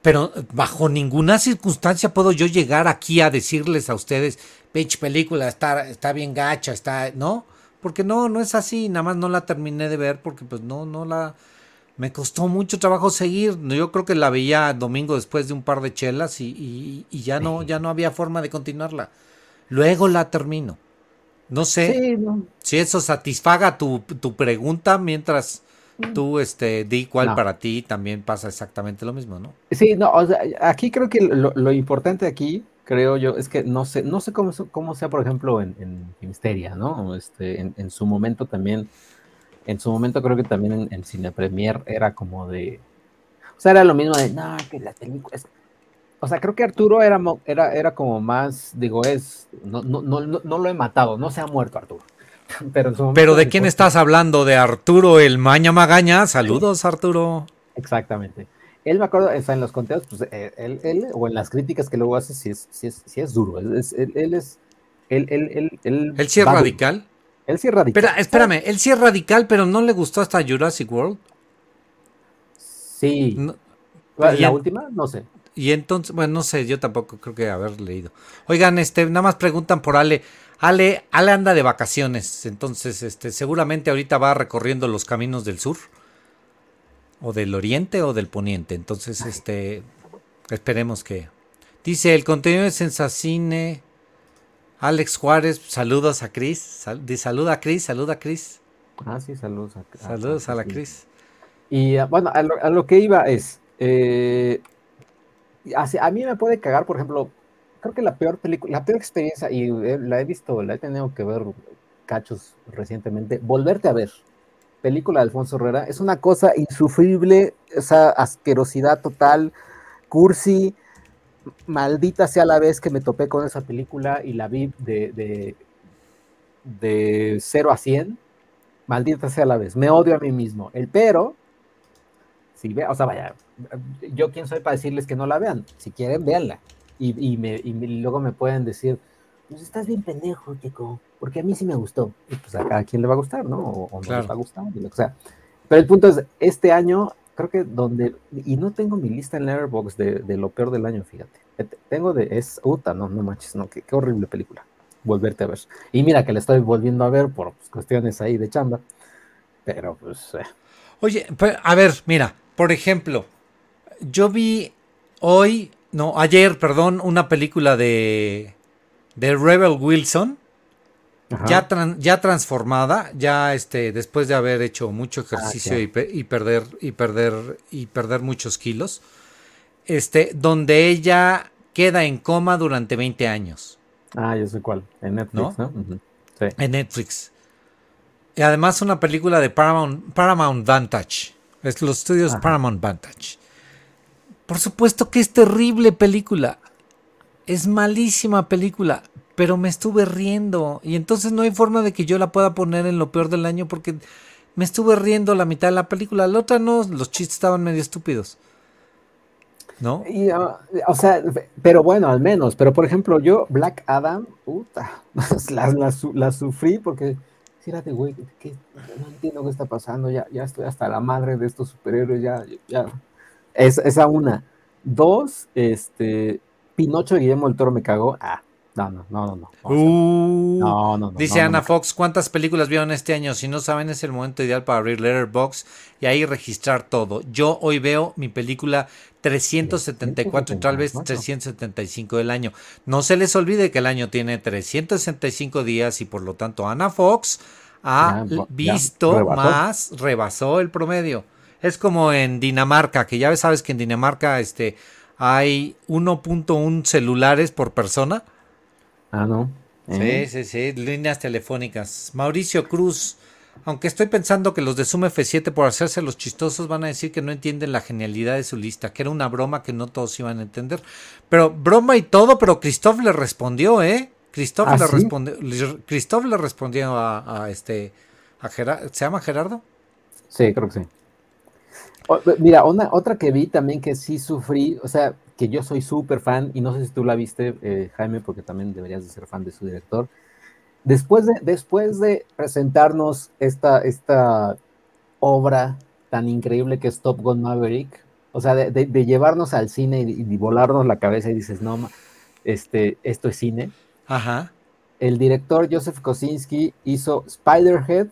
pero bajo ninguna circunstancia puedo yo llegar aquí a decirles a ustedes, pitch película, está, está bien gacha, está, ¿no? Porque no, no es así, nada más no la terminé de ver porque pues no, no la... Me costó mucho trabajo seguir. Yo creo que la veía domingo después de un par de chelas y, ya no, ya no había forma de continuarla. Luego la termino. No sé si eso satisfaga tu, tu pregunta mientras tú este, di cuál para ti también pasa exactamente lo mismo, ¿no? Sí, no, o sea, aquí creo que lo, importante aquí, creo yo, es que no sé, no sé cómo, cómo sea, por ejemplo, en, en ¿no? Este, en, su momento también, en su momento creo que también en, en Cine Premier era como de, o sea, era lo mismo de, no, que la película es... O sea, creo que Arturo era, era, era como más, digo, es, no, no, no, no lo he matado, no se ha muerto Arturo. Pero, ¿de quién estás hablando? ¿De Arturo el Maña Magaña? Saludos, Arturo. Exactamente. Él me acuerdo, o en los conteos, pues eh, él, él, o en las críticas que luego hace, sí es, es, es duro. él, es. Él, él, él, ¿Él sí es radical? Él sí es radical. Espera, espérame, él sí es radical, pero no le gustó hasta Jurassic World. Sí. ¿La última? No sé. Y entonces, bueno, no sé, yo tampoco creo que haber leído. Oigan, este, nada más preguntan por Ale. Ale, Ale anda de vacaciones, entonces este, seguramente ahorita va recorriendo los caminos del sur, o del oriente o del poniente. Entonces, este, esperemos que. Dice, el contenido de Sensacine. Alex Juárez, saludos a Cris. saluda a Cris, saluda a Cris. Ah, sí, saludos a, Saludos a, la Cris. Y ah, bueno, a lo, que iba es. Eh, a mí me puede cagar, por ejemplo, creo que la peor película, la peor experiencia, y la he visto, la he tenido que ver cachos recientemente, volverte a ver. Película de Alfonso Herrera, es una cosa insufrible, esa asquerosidad total, cursi, maldita sea la vez que me topé con esa película y la vi de, de, de 0 a 100, maldita sea la vez, me odio a mí mismo. El pero, si ve, o sea, vaya, yo quién soy para decirles que no la vean, si quieren, véanla y, me, luego me pueden decir, pues estás bien pendejo, chico, porque a mí sí me gustó. Y pues a cada quien le va a gustar, ¿no? O, no le va a gustar, que sea. Pero el punto es, este año, creo que donde, y no tengo mi lista en Letterboxd de, de lo peor del año, fíjate. Tengo de, es, uta, no, no manches, no, qué, qué, horrible película. Volverte a ver. Y mira que la estoy volviendo a ver por pues, cuestiones ahí de chamba. Pero pues... Eh. Oye, a ver, mira, por ejemplo, yo vi hoy no, ayer, perdón, una película de, de Rebel Wilson. Ya, ya transformada, ya este, después de haber hecho mucho ejercicio ah, y, perder, y perder, y perder muchos kilos, este, donde ella queda en coma durante 20 años. Ah, yo sé cuál, en Netflix, ¿no? sí. En Netflix. Y además una película de Paramount, Paramount Vantage. Es los estudios Paramount Vantage. Por supuesto que es terrible película. Es malísima película. Pero me estuve riendo. Y entonces no hay forma de que yo la pueda poner en lo peor del año porque me estuve riendo la mitad de la película. La otra no, los chistes estaban medio estúpidos. ¿no? Y, ah, o sea, pero bueno, al menos. Pero por ejemplo, yo, Black Adam, puta, la, la, su- la sufrí porque de güey, no entiendo qué está pasando, ya, ya estoy hasta la madre de estos superhéroes, ya, ya. Es, esa una. Dos, este, Pinocho de Guillermo del Toro me cagó. Ah, no, no, no, no, no. o sea, Uh, no, no, no, Dice no, Ana. Fox, ¿cuántas películas vieron este año? Si no saben, es el momento ideal para abrir Letterboxd y ahí registrar todo. Yo hoy veo mi película 374 y tal vez 375 del año. No se les olvide que el año tiene 365 días y por lo tanto Ana Fox ha Ya, ya, visto rebasó. más, rebasó el promedio. Es como en Dinamarca, que ya sabes que en Dinamarca este, hay 1.1 celulares por persona. Ah, no. Eh, Sí, sí, sí, líneas telefónicas. Mauricio Cruz, aunque estoy pensando que los de Zoom F7 por hacerse los chistosos van a decir que no entienden la genialidad de su lista, que era una broma que no todos iban a entender. Pero broma y todo, pero Christoph le respondió, ¿eh? Christoph ¿Ah, le sí? respondió, le- Christoph le respondió a, a este, a ¿se llama Gerardo? Sí, creo que sí. O- mira, una, otra que vi también que sí sufrí, o sea, que yo soy súper fan, y no sé si tú la viste, eh, Jaime, porque también deberías de ser fan de su director. Después de, después de presentarnos esta, esta obra tan increíble que es Top Gun Maverick, o sea, de, de- de llevarnos al cine y, y volarnos la cabeza y dices, no, este, esto es cine. Ajá. El director Joseph Kosinski hizo Spiderhead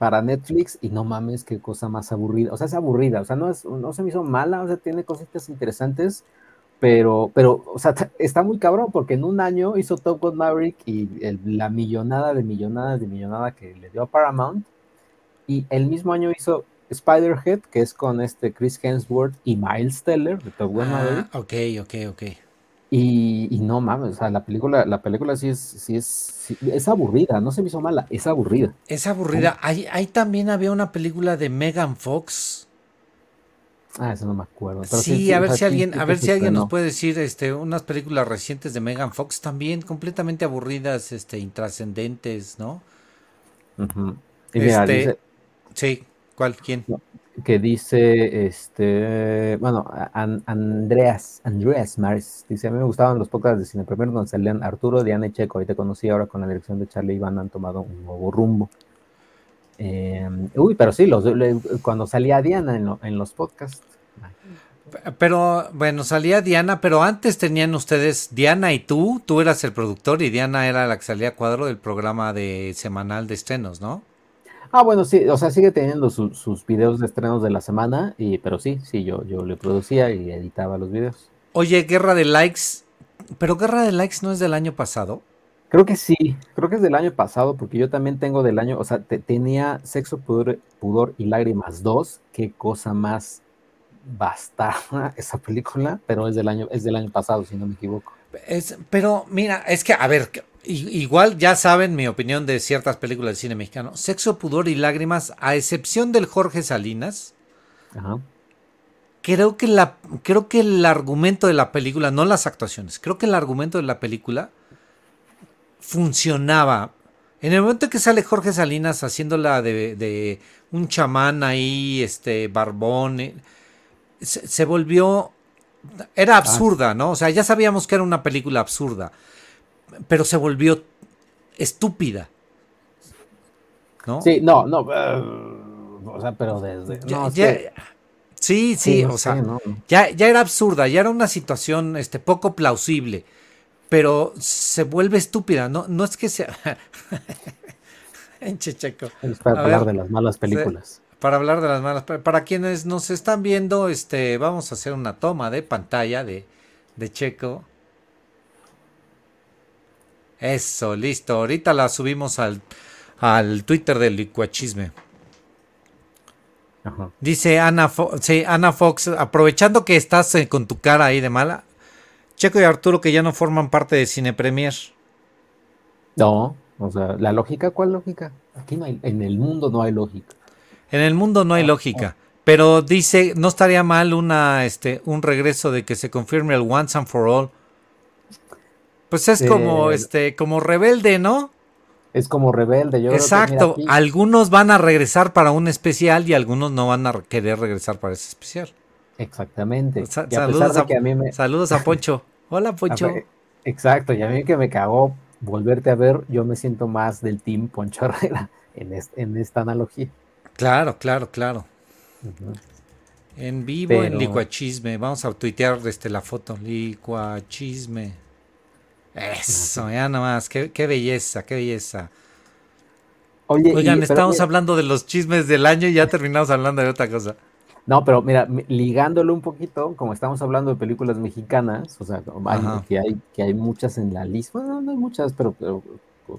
para Netflix y no mames, qué cosa más aburrida. O sea, es aburrida, o sea, no, es, no se me hizo mala, o sea, tiene cositas interesantes, pero, pero, o sea, está muy cabrón porque en un año hizo Top Gun Maverick y el- la millonada de millonadas de millonada que le dio a Paramount y el mismo año hizo Spiderhead, que es con este Chris Hemsworth y Miles Teller de Top Gun Maverick. Ah, ok, ok, ok. Y, y no mames, o sea, la película, la película sí es, sí es, sí- es aburrida, no se me hizo mala, es aburrida. Es aburrida. Ahí, ahí también había una película de Megan Fox. Ah, eso no me acuerdo. pero Sí, a ver si alguien, a ver si alguien nos puede decir, este, unas películas recientes de Megan Fox también completamente aburridas, este, intrascendentes, ¿no? Y mira, Este- dice Sí, ¿cuál? ¿Quién? Que dice, este, bueno, Andreas, Andreas Maris, dice, a mí me gustaban los podcasts de Cine Primero donde salían Arturo, Diana y Checo, y te conocí ahora con la dirección de Charlie Iván han tomado un nuevo rumbo. Eh, uy, pero sí, los, cuando salía Diana en, lo- en los podcasts. Pero, bueno, salía Diana, pero antes tenían ustedes, Diana y tú, tú eras el productor y Diana era la que salía a cuadro del programa de semanal de estrenos, ¿no? Ah, bueno, sí, o sea, sigue teniendo su- sus videos de estrenos de la semana, y, pero sí, sí, yo, yo le producía y editaba los videos. Oye, Guerra de Likes, pero Guerra de Likes no es del año pasado. Creo que sí, creo que es del año pasado, porque yo también tengo del año, o sea, te- tenía Sexo, Pudor, Pudor y Lágrimas 2, qué cosa más bastarda esa película, pero es del año, es del año pasado, si no me equivoco. Es, pero mira, es que, a ver, igual ya saben mi opinión de ciertas películas de cine mexicano. Sexo, pudor y lágrimas, a excepción del Jorge Salinas, Ajá. creo que, la, creo que el argumento de la película, no las actuaciones, creo que el argumento de la película funcionaba. En el momento que sale Jorge Salinas haciéndola de, de un chamán ahí, este, barbón, eh, se, se volvió... Era absurda, ¿no? O sea, ya sabíamos que era una película absurda, pero se volvió estúpida. ¿No? Sí, no, no, eh, o sea, pero desde... Ya- no, es ya- que- sí, sí, no o sé, sea, no. ya, ya era absurda, ya era una situación este, poco plausible, pero se vuelve estúpida, no, no es que sea... Enche, Checo. Es para A hablar ver, de las malas películas. Para hablar de las malas, pa- para quienes nos están viendo, este, vamos a hacer una toma de pantalla de, de Checo. Eso, listo. Ahorita la subimos al, al Twitter del Licuachisme. Ajá. Dice Ana, Fo- sí, Ana Fox, aprovechando que estás eh, con tu cara ahí de mala, Checo y Arturo que ya no forman parte de Cine Premier. No, o sea, la lógica, ¿cuál lógica? Aquí no hay, en el mundo no hay lógica. En el mundo no hay lógica, pero dice, no estaría mal una, este, un regreso de que se confirme el once and for all. Pues es como, Eh, este, como rebelde, ¿no? Es como rebelde, yo creo que, Exacto. mira, aquí- Algunos van a regresar para un especial y algunos no van a querer regresar para ese especial. Exactamente. Sa- Y a saludos, a, que a mí me- saludos a Poncho. Hola, Poncho. Exacto, y a mí que me cagó volverte a ver, yo me siento más del team Poncho Herrera en, es- en esta analogía. Claro, claro, claro. En vivo en Licuachisme. Vamos a tuitear este, la foto. Licuachisme. Eso, ya nomás. Qué, qué belleza, qué belleza. Oye, Oigan, estamos mira- hablando de los chismes del año y ya terminamos hablando de otra cosa. No, pero mira, mi- ligándolo un poquito, como estamos hablando de películas mexicanas, o sea, hay- que, hay, que hay muchas en la lista, bueno, no hay muchas, pero, pero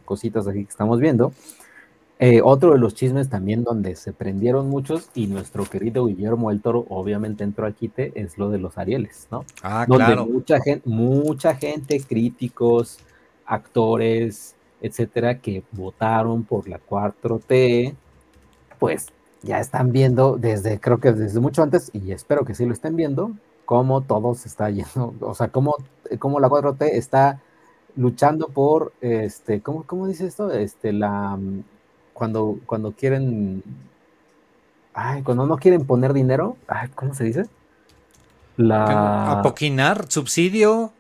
cositas aquí que estamos viendo. Eh, otro de los chismes también donde se prendieron muchos y nuestro querido Guillermo el Toro obviamente entró al quite es lo de los Arieles, ¿no? Ah, donde claro. mucha gente, mucha gente, críticos, actores, etcétera, que votaron por la 4T, pues ya están viendo desde, creo que desde mucho antes, y espero que sí lo estén viendo, cómo todo se está yendo, o sea, cómo, cómo la 4T está luchando por, este, ¿cómo, cómo dice esto? Este, la, cuando, cuando quieren, ay, cuando no quieren poner dinero, ay, ¿cómo se dice? La... Apoquinar, subsidio.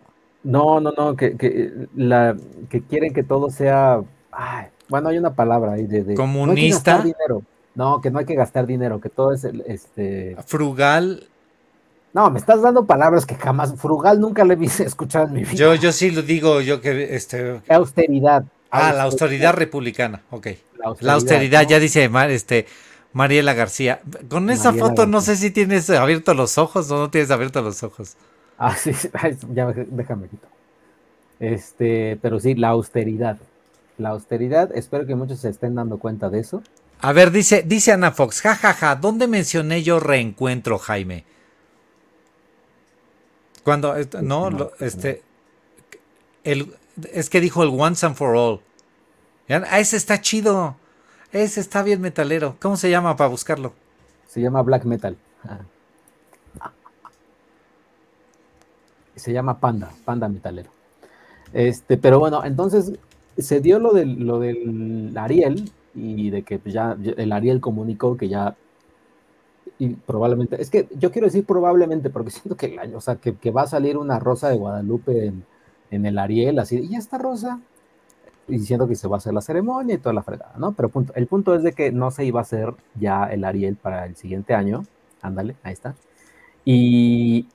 No, no, no, que, que, la, que quieren que todo sea. ay, bueno, hay una palabra ahí de. de No, hay que Comunista. dinero. No, que no hay que gastar dinero, que todo es este. Frugal. No, me estás dando palabras que jamás. Frugal nunca le he escuchar en mi vida. Yo, yo sí lo digo, yo que este. Austeridad. Ah, la austeridad republicana. Ok. La La austeridad, ¿no? ya dice este, Mariela García. Con esa foto no sé si tienes abiertos los ojos o no tienes abiertos los ojos. Ah, sí, ya me- déjame quito. Este, pero sí, la austeridad. La austeridad, espero que muchos se estén dando cuenta de eso. A ver, dice, dice Ana Fox, jajaja, ¿dónde mencioné yo reencuentro, Jaime? Cuando, eh, no, No, pues este, el, es que dijo el once and for all. Ah, ese está chido. Ese está bien metalero. ¿Cómo se llama para buscarlo? Se llama black metal. Se llama Panda, Panda Metalero. Este, pero bueno, entonces se dio lo del, lo del Ariel y de que pues, ya el Ariel comunicó que ya y probablemente, es que yo quiero decir probablemente porque siento que el año, o sea, que, que va a salir una rosa de Guadalupe en, en el Ariel, así, y esta rosa, diciendo que se va a hacer la ceremonia y toda la fregada, ¿no? Pero punto, el punto es de que no se iba a hacer ya el Ariel para el siguiente año, ándale, ahí está. Y,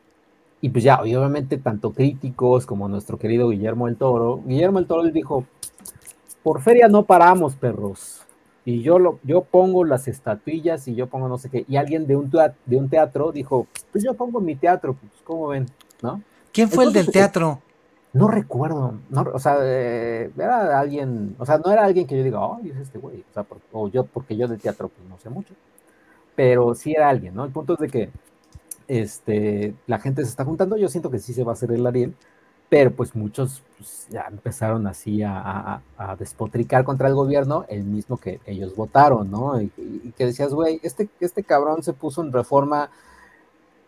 y pues ya, obviamente tanto críticos como nuestro querido Guillermo el Toro, Guillermo el Toro le dijo, por feria no paramos, perros. Y yo, lo, yo pongo las estatuillas y yo pongo no sé qué. Y alguien de un, teatro, de un teatro dijo, pues yo pongo mi teatro, pues ¿cómo ven? ¿No? ¿Quién fue el del teatro? No recuerdo, no, o sea, eh, era alguien, o sea, no era alguien que yo diga, oh, es este güey, o sea, o yo, porque yo de teatro pues no sé mucho, pero sí era alguien, ¿no? El punto es de que este, la gente se está juntando, yo siento que sí se va a hacer el Ariel, pero pues muchos pues, ya empezaron así a despotricar contra el gobierno, el mismo que ellos votaron, ¿no? Y, y que decías, güey, este, este cabrón se puso en reforma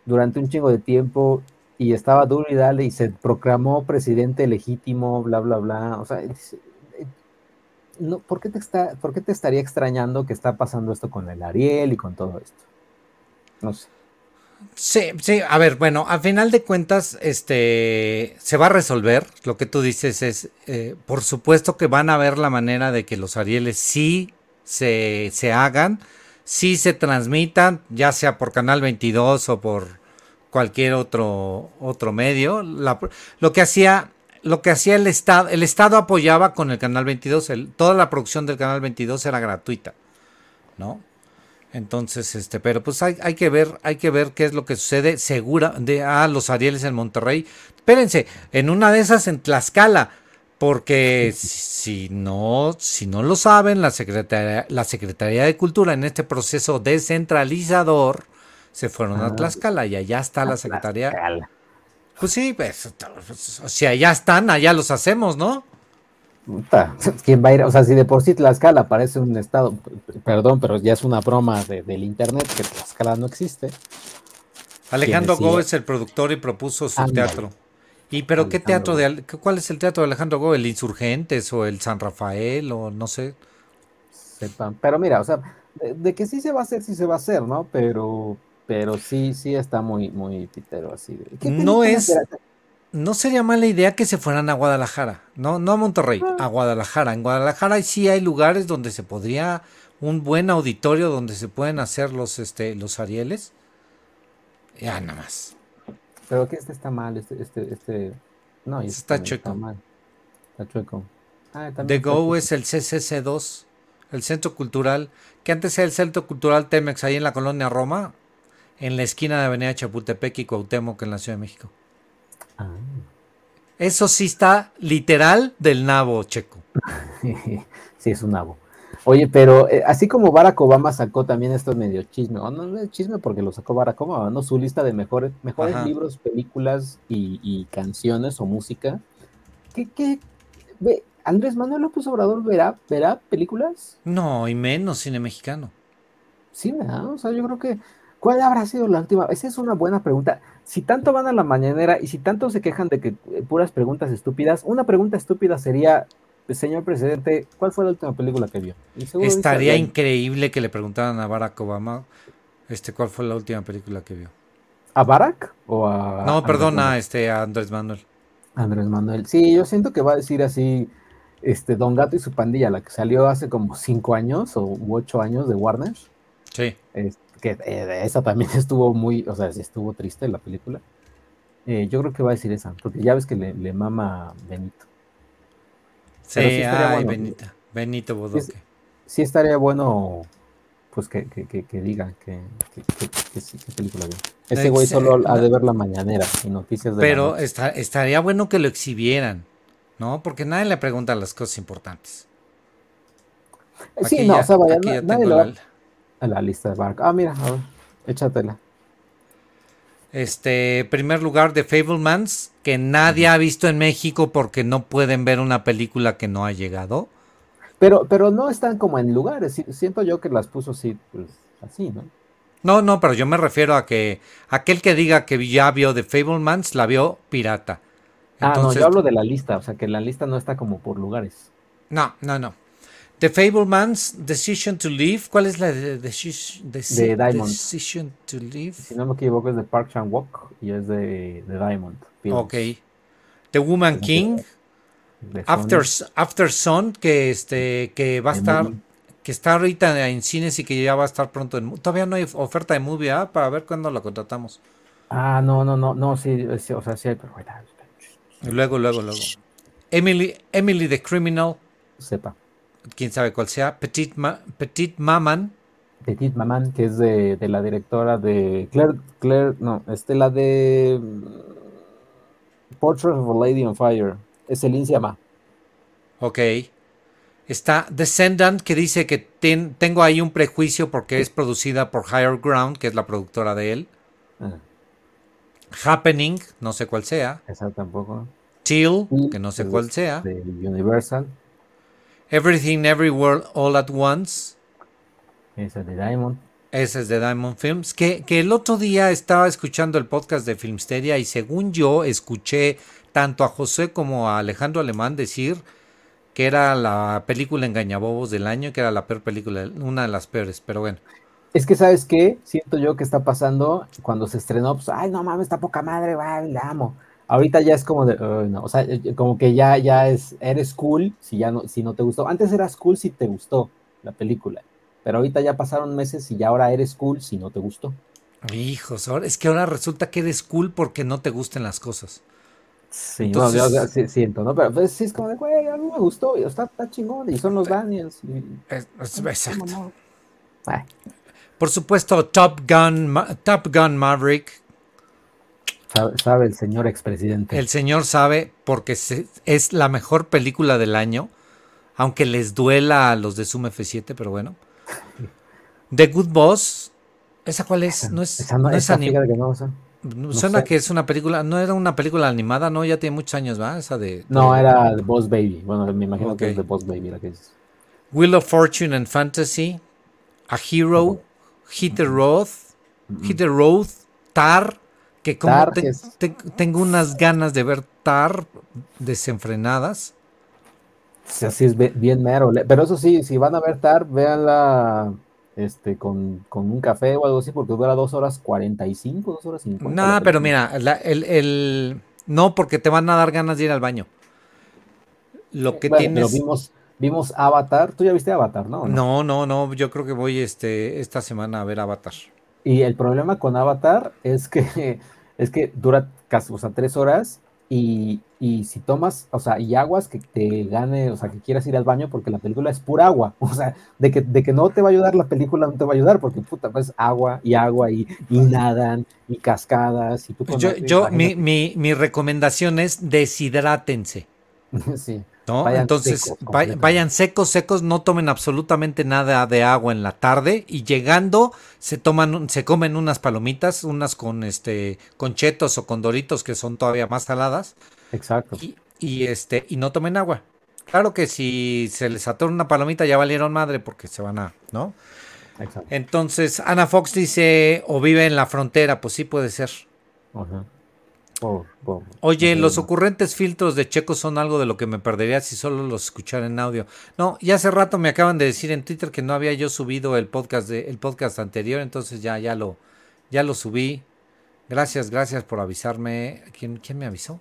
durante un chingo de tiempo y estaba duro y dale y se proclamó presidente legítimo, bla, bla, bla. O sea, eh, no, ¿por, qué te está, ¿por qué te estaría extrañando que está pasando esto con el Ariel y con todo esto? No sé. Sí, sí, a ver, bueno, al final de cuentas, este, se va a resolver. Lo que tú dices es, eh, por supuesto que van a ver la manera de que los Arieles sí se, se hagan, sí se transmitan, ya sea por Canal 22 o por cualquier otro, otro medio. La- lo que hacía, lo que hacía el Estado, el Estado apoyaba con el Canal 22, el- toda la producción del Canal 22 era gratuita, ¿no? Entonces, este, pero pues hay, hay que ver, hay que ver qué es lo que sucede. Segura de a los Arieles en Monterrey. Espérense, en una de esas en Tlaxcala, porque si no, si no lo saben, la Secretaría, la Secretaría de Cultura en este proceso descentralizador se fueron a Ah. Tlaxcala y allá está la Secretaría. Tlaxcala. Pues sí, pues, si allá están, allá los hacemos, ¿no? ¿Quién va a ir? O sea, si de por sí Tlaxcala parece un estado, perdón, pero ya es una broma de- del internet que Tlaxcala no existe. Alejandro decía- Gómez, el productor, y propuso su teatro. ¿Y pero qué teatro de cuál es el teatro de Alejandro Gómez? ¿El Insurgentes o el San Rafael o no sé? sepan. Pero mira, o sea, de, de que sí se va a hacer, sí se va a hacer, ¿no? Pero pero sí, sí está muy, muy pitero así. de- ¿Qué No es-? No sería mala idea que se fueran a Guadalajara, no, no a Monterrey, Ah. a Guadalajara. En Guadalajara sí hay lugares donde se podría, un buen auditorio donde se pueden hacer los, este, los Arieles. Ya nada más. Pero que este está mal, este, este, este. No, Este está chueco. mal. Está chueco. Ah, The está Go chueco. es el CCC2, el Centro Cultural, que antes era el Centro Cultural Temex, ahí en la colonia Roma, en la esquina de Avenida Chapultepec y Cuauhtémoc en la Ciudad de México. Ah. Eso sí está literal del nabo, Checo. sí, es un nabo. Oye, pero eh, así como Barack Obama sacó también esto medio chisme, no, no es chisme porque lo sacó Barack Obama, ¿no? Su lista de mejores, mejores Ajá. libros, películas y, y canciones o música. ¿Qué, qué? Ve, Andrés Manuel López Obrador verá, verá películas? No, y menos cine mexicano. Sí, ¿verdad? O sea, yo creo que. ¿Cuál habrá sido la última? Esa es una buena pregunta. Si tanto van a la mañanera y si tanto se quejan de que eh, puras preguntas estúpidas, una pregunta estúpida sería, señor presidente, ¿cuál fue la última película que vio? Dice Estaría increíble que le preguntaran a Barack Obama este, cuál fue la última película que vio. ¿A Barack o a.? No, perdona, Manuel? este, a Andrés Manuel. Andrés Manuel. Sí, yo siento que va a decir así, este, Don Gato y su pandilla, la que salió hace como cinco años o u ocho años de Warner. Sí. es- que eh, esa también estuvo muy, o sea, sí estuvo triste la película. Eh, yo creo que va a decir esa, porque ya ves que le, le mama Benito. Sí, sí estaría ay, bueno. Benita. Benito Bodoque. Sí estaría bueno, pues que, que, que, que diga que, qué película vio. Ese güey solo ha de ver la mañanera y noticias de la Pero noche. esta- estaría bueno que lo exhibieran, ¿no? Porque nadie le pregunta las cosas importantes. Sí, no, ya- o sea, vaya, nadie la- a la lista de Barack. Ah, mira, a ver, échatela. Este, primer lugar de Fablemans, que nadie ha visto en México porque no pueden ver una película que no ha llegado. Pero, pero no están como en lugares. Siento yo que las puso así, pues, así, ¿no? No, no, pero yo me refiero a que aquel que diga que ya vio The Fablemans la vio pirata. Ah, no, yo hablo de la lista, o sea, que la lista no está como por lugares. no, no, no. The Fablemans Decision to Live. ¿Cuál es la de, De Diamond. Decision to Live? Si no me equivoco, es de Park Chan Wook y es de, Diamond. Films, Ok. The Woman King. After, After Sun, que este, que va a estar, movie. que está ahorita en cines y que ya va a estar pronto en todavía no hay oferta de movie, ¿ah? Para ver cuándo la contratamos. Ah, no, no, no, no, sí, sí, o sea, sí hay, pero luego, luego, luego. Emily, Emily the Criminal, sepa. Quién sabe cuál sea. Petit, Ma- Petit Maman, Petit Maman, que es de, de la directora de Claire, Claire, no, este, la de mm, Portrait of a Lady on Fire. Es Celine Sciamma. ok. Está Descendant, que dice que ten- tengo ahí un prejuicio porque es producida por Higher Ground, que es la productora de él. Ah, Happening, no sé cuál sea. esa tampoco. Till, Y que no sé cuál sea. De Universal. Everything Everywhere All at Once. Esa de Diamond. Ese es de Diamond Films. Que, que el otro día estaba escuchando el podcast de Filmsteria y según yo escuché tanto a José como a Alejandro Alemán decir que era la película Engañabobos del año, que era la peor película, una de las peores, pero bueno. Es que, ¿sabes qué? Siento yo que está pasando cuando se estrenó, pues, ay, no mames, está poca madre, ay, la amo. Ahorita ya es como de, "Ay, no, o sea, eh, como que ya, ya es, eres cool si ya no, si no te gustó. Antes eras cool si te gustó la película, pero ahorita ya pasaron meses y ya ahora eres cool si no te gustó. Hijos, ahora- es que ahora resulta que eres cool porque no te gusten las cosas. Sí, Entonces- no, yo- yo sí- siento, ¿no? Pero pues, sí es como de, güey, a mí me gustó, y está, está chingón, y son los Daniels. y- Es- es- ¿cómo exacto. no? Por supuesto, Top Gun, Ma- Top Gun Maverick, sabe, sabe el señor expresidente. El señor sabe porque se- es la mejor película del año, aunque les duela a los de Zoom F7, pero bueno. The Good Boss, ¿esa cuál es? No es, Esa no, no es esa, anim- fíjate que no, o sea, Suena sé. que es una película, no era una película animada, no, ya tiene muchos años, ¿va? Esa de... no, de era The Boss Baby. Bueno, me imagino que es The Boss Baby la que dices. Wheel of Fortune and Fantasy, A Hero, Hit the Road, Hit the Road, Tar, que como Tar, te- que es- te- tengo unas ganas de ver Tar desenfrenadas. Sí, así es bien mero. Pero eso sí, si van a ver TAR, véanla este, con, con, un café o algo así, porque dura dos horas 45, dos horas 50. No, pero mira, el, el, no, porque te van a dar ganas de ir al baño. Lo que tienes. vimos, vimos Avatar. Tú ya viste Avatar, ¿no? ¿no? No, no, Yo creo que voy este, esta semana a ver Avatar. Y el problema con Avatar es que es que dura casi, o sea, tres horas y, si tomas, o sea, y aguas que te gane, o sea, que quieras ir al baño porque la película es pura agua, o sea, de que, de que no te va a ayudar la película, no te va a ayudar porque puta, pues agua y agua y, y nadan y cascadas y tú Yo, yo mi, mi, mi recomendación es deshidrátense. sí. Entonces, vayan secos, secos, no tomen absolutamente nada de agua en la tarde y llegando se toman, se comen unas palomitas, unas con este, con chetos o con doritos que son todavía más saladas. Exacto. Y, este, y no tomen agua. Claro que si se les atora una palomita ya valieron madre porque se van a, ¿no? Exacto. Entonces, Ana Fox dice, o vive en la frontera, pues sí puede ser. Ajá. Oye, los ocurrentes filtros de Checo son algo de lo que me perdería si solo los escuchara en audio. No, ya hace rato me acaban de decir en Twitter que no había yo subido el podcast de, el podcast anterior, entonces ya, ya lo, ya lo subí. Gracias, gracias por avisarme. ¿Quién, quién me avisó?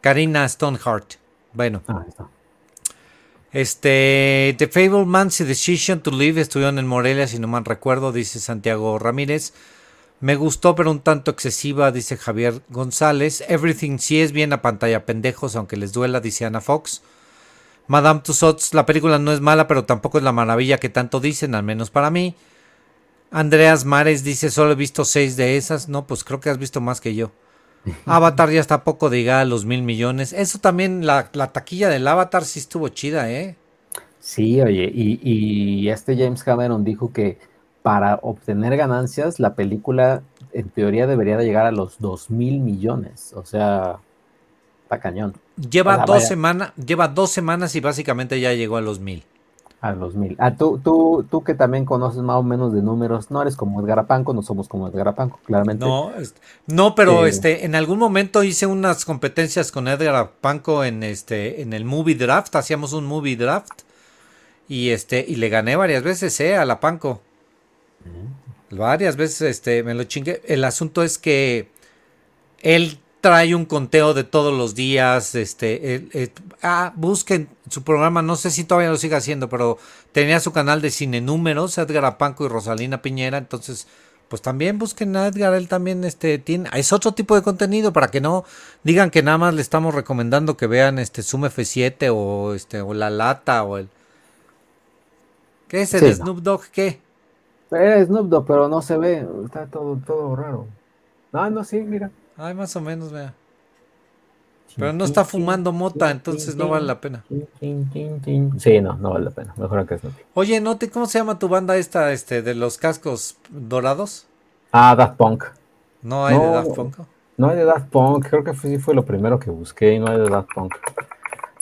Karina Stoneheart. Bueno. Ah, este, The Fableman's Decision to Live estuvieron en Morelia, si no mal recuerdo, dice Santiago Ramírez. Me gustó, pero un tanto excesiva, dice Javier González. Everything sí es bien a pantalla pendejos, aunque les duela, dice Ana Fox. Madame Tussauds, la película no es mala, pero tampoco es la maravilla que tanto dicen, al menos para mí. Andreas Mares dice, solo he visto seis de esas. No, pues creo que has visto más que yo. Avatar ya está poco de llegar a los mil millones. Eso también, la, taquilla del Avatar sí estuvo chida, ¿eh? Sí, oye, y, y este James Cameron dijo que para obtener ganancias, la película en teoría debería de llegar a los 2 mil millones. O sea, está cañón. Lleva dos semanas, lleva dos semanas y básicamente ya llegó a los mil. A los mil. Ah, tú, tú, tú que también conoces más o menos de números, no eres como Edgar Apanco, no somos como Edgar Apanco, claramente. No, no, pero eh, este, en algún momento hice unas competencias con Edgar Apanco en este, en el movie draft, hacíamos un movie draft y este, y le gané varias veces, eh, a la Panco. Varias veces este, me lo chingué. El asunto es que él trae un conteo de todos los días. Este, ah, busquen su programa, no sé si todavía lo sigue haciendo, pero tenía su canal de cine números, Edgar Apanco y Rosalina Piñera. Entonces, pues también busquen a Edgar, él también este, tiene, es otro tipo de contenido para que no digan que nada más le estamos recomendando que vean este Zoom F7 o este o La Lata o el ¿Qué es el Snoop Dogg qué? Es Snoop Dogg, pero no se ve. Está todo, todo raro. No, no, sí, mira. Ay, más o menos, vea. Pero no está fumando mota, entonces no vale la pena. Sí, no, no vale la pena. Mejor que Snoopy. Oye, ¿no te, ¿cómo se llama tu banda esta, este, de los cascos dorados? Ah, Daft Punk. ¿No hay de Daft Punk? No hay de Daft Punk, creo que sí fue lo primero que busqué y no hay de Daft Punk.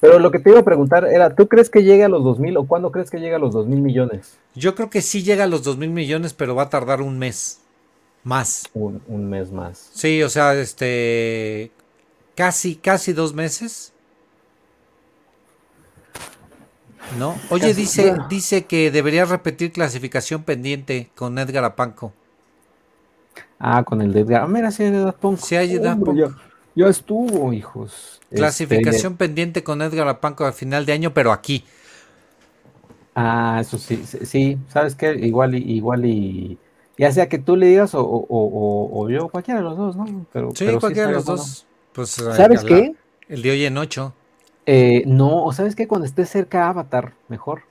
Pero lo que te iba a preguntar era, ¿tú crees que llegue a los 2 mil o cuándo crees que llegue a los 2 mil millones? Yo creo que sí llega a los 2 mil millones, pero va a tardar un mes más. Un, mes más. Sí, o sea, este, casi, casi dos meses. ¿No? Oye, dice, dice que debería repetir clasificación pendiente con Edgar Apanco. Ah, con el de Edgar. Ah, mira, sí hay de Apanco. Sí hay de Apanco. Ya estuvo, hijos. Clasificación este, pendiente con Edgar Apanco a final de año, pero aquí. Ah, eso sí, sí, ¿sabes qué? Igual y, igual y, ya sea que tú le digas o, o, o, yo, cualquiera de los dos, ¿no? Pero, sí, cualquiera de los dos. Pues, ¿Sabes qué? El de hoy en ocho. Eh, no, o ¿sabes qué? Cuando esté cerca Avatar, mejor.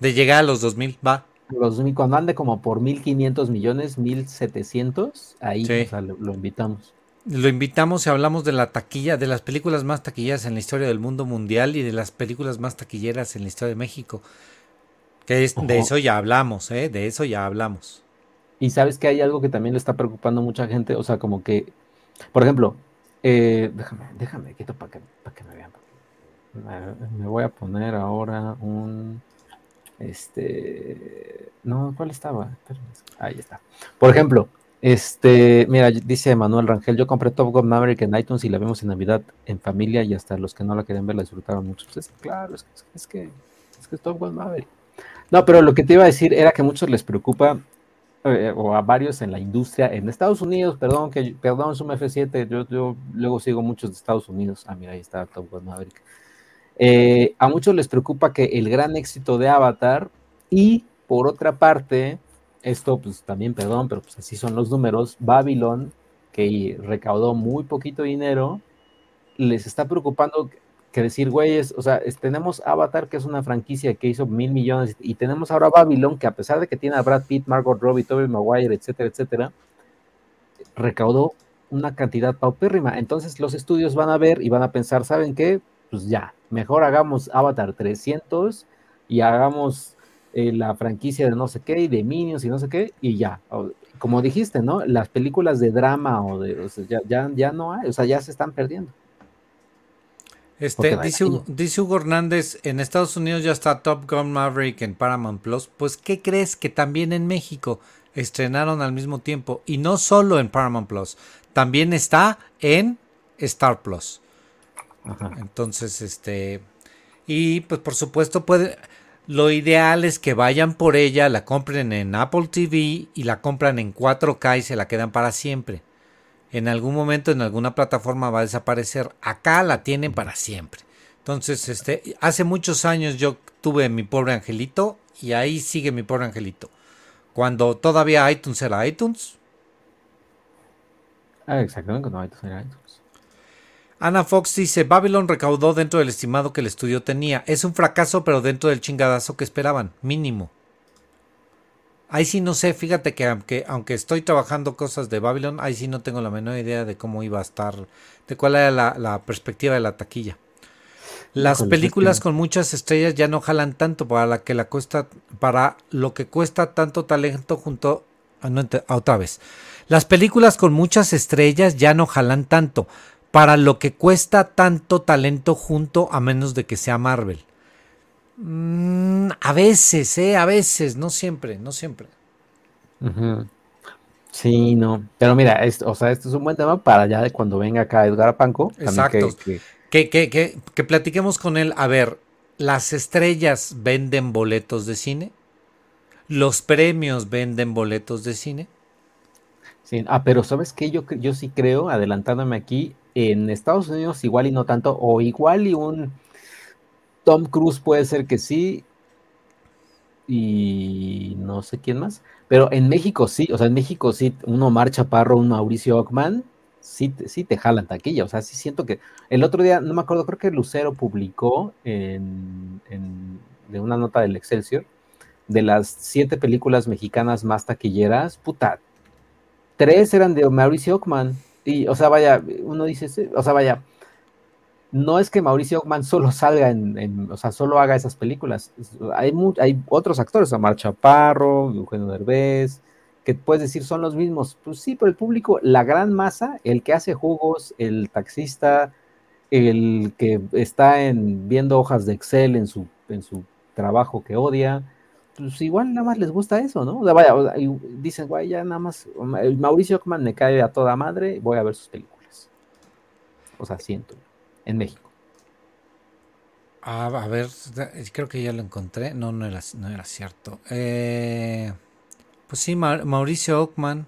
De llegar a los 2000, va. Los, cuando ande como por 1500 millones, 1700, ahí lo invitamos. Lo invitamos y hablamos de la taquilla, de las películas más taquilleras en la historia del mundo mundial y de las películas más taquilleras en la historia de México. Que es, de eso ya hablamos, ¿eh? De eso ya hablamos. Y sabes que hay algo que también le está preocupando a mucha gente, o sea, como que, por ejemplo, eh, déjame, déjame, quito para que, que me vean. Me voy a poner ahora un, este, no, ¿cuál estaba? Ahí está. Por ejemplo, este, mira, dice Manuel Rangel, yo compré Top Gun Maverick en iTunes y la vimos en Navidad en familia y hasta los que no la querían ver la disfrutaron mucho. Pues claro, es que, es que, es que Top Gun Maverick. No, pero lo que te iba a decir era que a muchos les preocupa, eh, o a varios en la industria, en Estados Unidos, perdón, que perdón, es un F7, yo, yo luego sigo muchos de Estados Unidos. Ah, mira, ahí está Top Gun Maverick. Eh, a muchos les preocupa que el gran éxito de Avatar y por otra parte, esto pues también, perdón, pero pues así son los números, Babylon, que recaudó muy poquito dinero, les está preocupando que decir, güeyes, o sea, tenemos Avatar, que es una franquicia que hizo mil millones, y tenemos ahora Babylon, que a pesar de que tiene a Brad Pitt, Margot Robbie, Tobey Maguire, etcétera, etcétera, recaudó una cantidad paupérrima. Entonces los estudios van a ver y van a pensar, ¿saben qué? Pues ya, mejor hagamos Avatar 300 y hagamos eh, la franquicia de no sé qué y de Minions y no sé qué, y ya. Como dijiste, ¿no? Las películas de drama o de, o sea, ya, ya, ya no hay, o sea, ya se están perdiendo. Este, dice, Hugo Hernández, en Estados Unidos ya está Top Gun Maverick en Paramount Plus. Pues, ¿qué crees que también en México estrenaron al mismo tiempo? Y no solo en Paramount Plus, también está en Star Plus. Entonces, este, y pues por supuesto puede, lo ideal es que vayan por ella, la compren en Apple TV y la compran en 4K y se la quedan para siempre en algún momento en alguna plataforma va a desaparecer. Acá la tienen para siempre. Entonces, este, hace muchos años yo tuve mi pobre angelito y ahí sigue mi pobre angelito. Cuando todavía iTunes era iTunes. Ah, exactamente, cuando iTunes era iTunes. Ana Fox dice, Babylon recaudó dentro del estimado que el estudio tenía. Es un fracaso, pero dentro del chingadazo que esperaban, mínimo. Ahí sí no sé, fíjate que aunque, aunque estoy trabajando cosas de Babylon, ahí sí no tengo la menor idea de cómo iba a estar, de cuál era la, perspectiva de la taquilla. Las películas con muchas estrellas ya no jalan tanto para la que la cuesta, para lo que cuesta tanto talento junto a ah, otra vez. Las películas con muchas estrellas ya no jalan tanto para lo que cuesta tanto talento junto a menos de que sea Marvel. Mm, a veces, ¿eh? A veces, no siempre, no siempre. Sí, no. Pero mira, esto, o sea, esto es un buen tema para ya de cuando venga acá Edgar Panco. Exacto. Que, que, que, que, platiquemos con él. A ver, ¿las estrellas venden boletos de cine? ¿Los premios venden boletos de cine? Ah, pero ¿sabes qué? Yo, yo sí creo, adelantándome aquí, en Estados Unidos igual y no tanto, o igual y un Tom Cruise puede ser que sí. Y no sé quién más. Pero en México sí, o sea, en México sí, un Omar Chaparro, un Mauricio Ockman, sí, sí te jalan taquilla. O sea, sí siento que. El otro día, no me acuerdo, creo que Lucero publicó en, de una nota del Excelsior de las siete películas mexicanas más taquilleras, puta, tres eran de Mauricio Ockman. Y, o sea, vaya, uno dice, o sea, vaya, no es que Mauricio Ockman solo salga en, o sea, solo haga esas películas. Hay, hay otros actores, Amar Chaparro, Eugenio Derbez, que puedes decir son los mismos. Pues sí, pero el público, la gran masa, el que hace jugos, el taxista, el que está en, viendo hojas de Excel en su, en su trabajo que odia, pues igual nada más les gusta eso, ¿no? O sea, vaya, dicen, güey, ya nada más, Mauricio Ockman me cae a toda madre, voy a ver sus películas. O sea, siento en México. Ah, a ver, creo que ya lo encontré. No, no era, no era cierto. Eh, pues sí, Mauricio Ockman.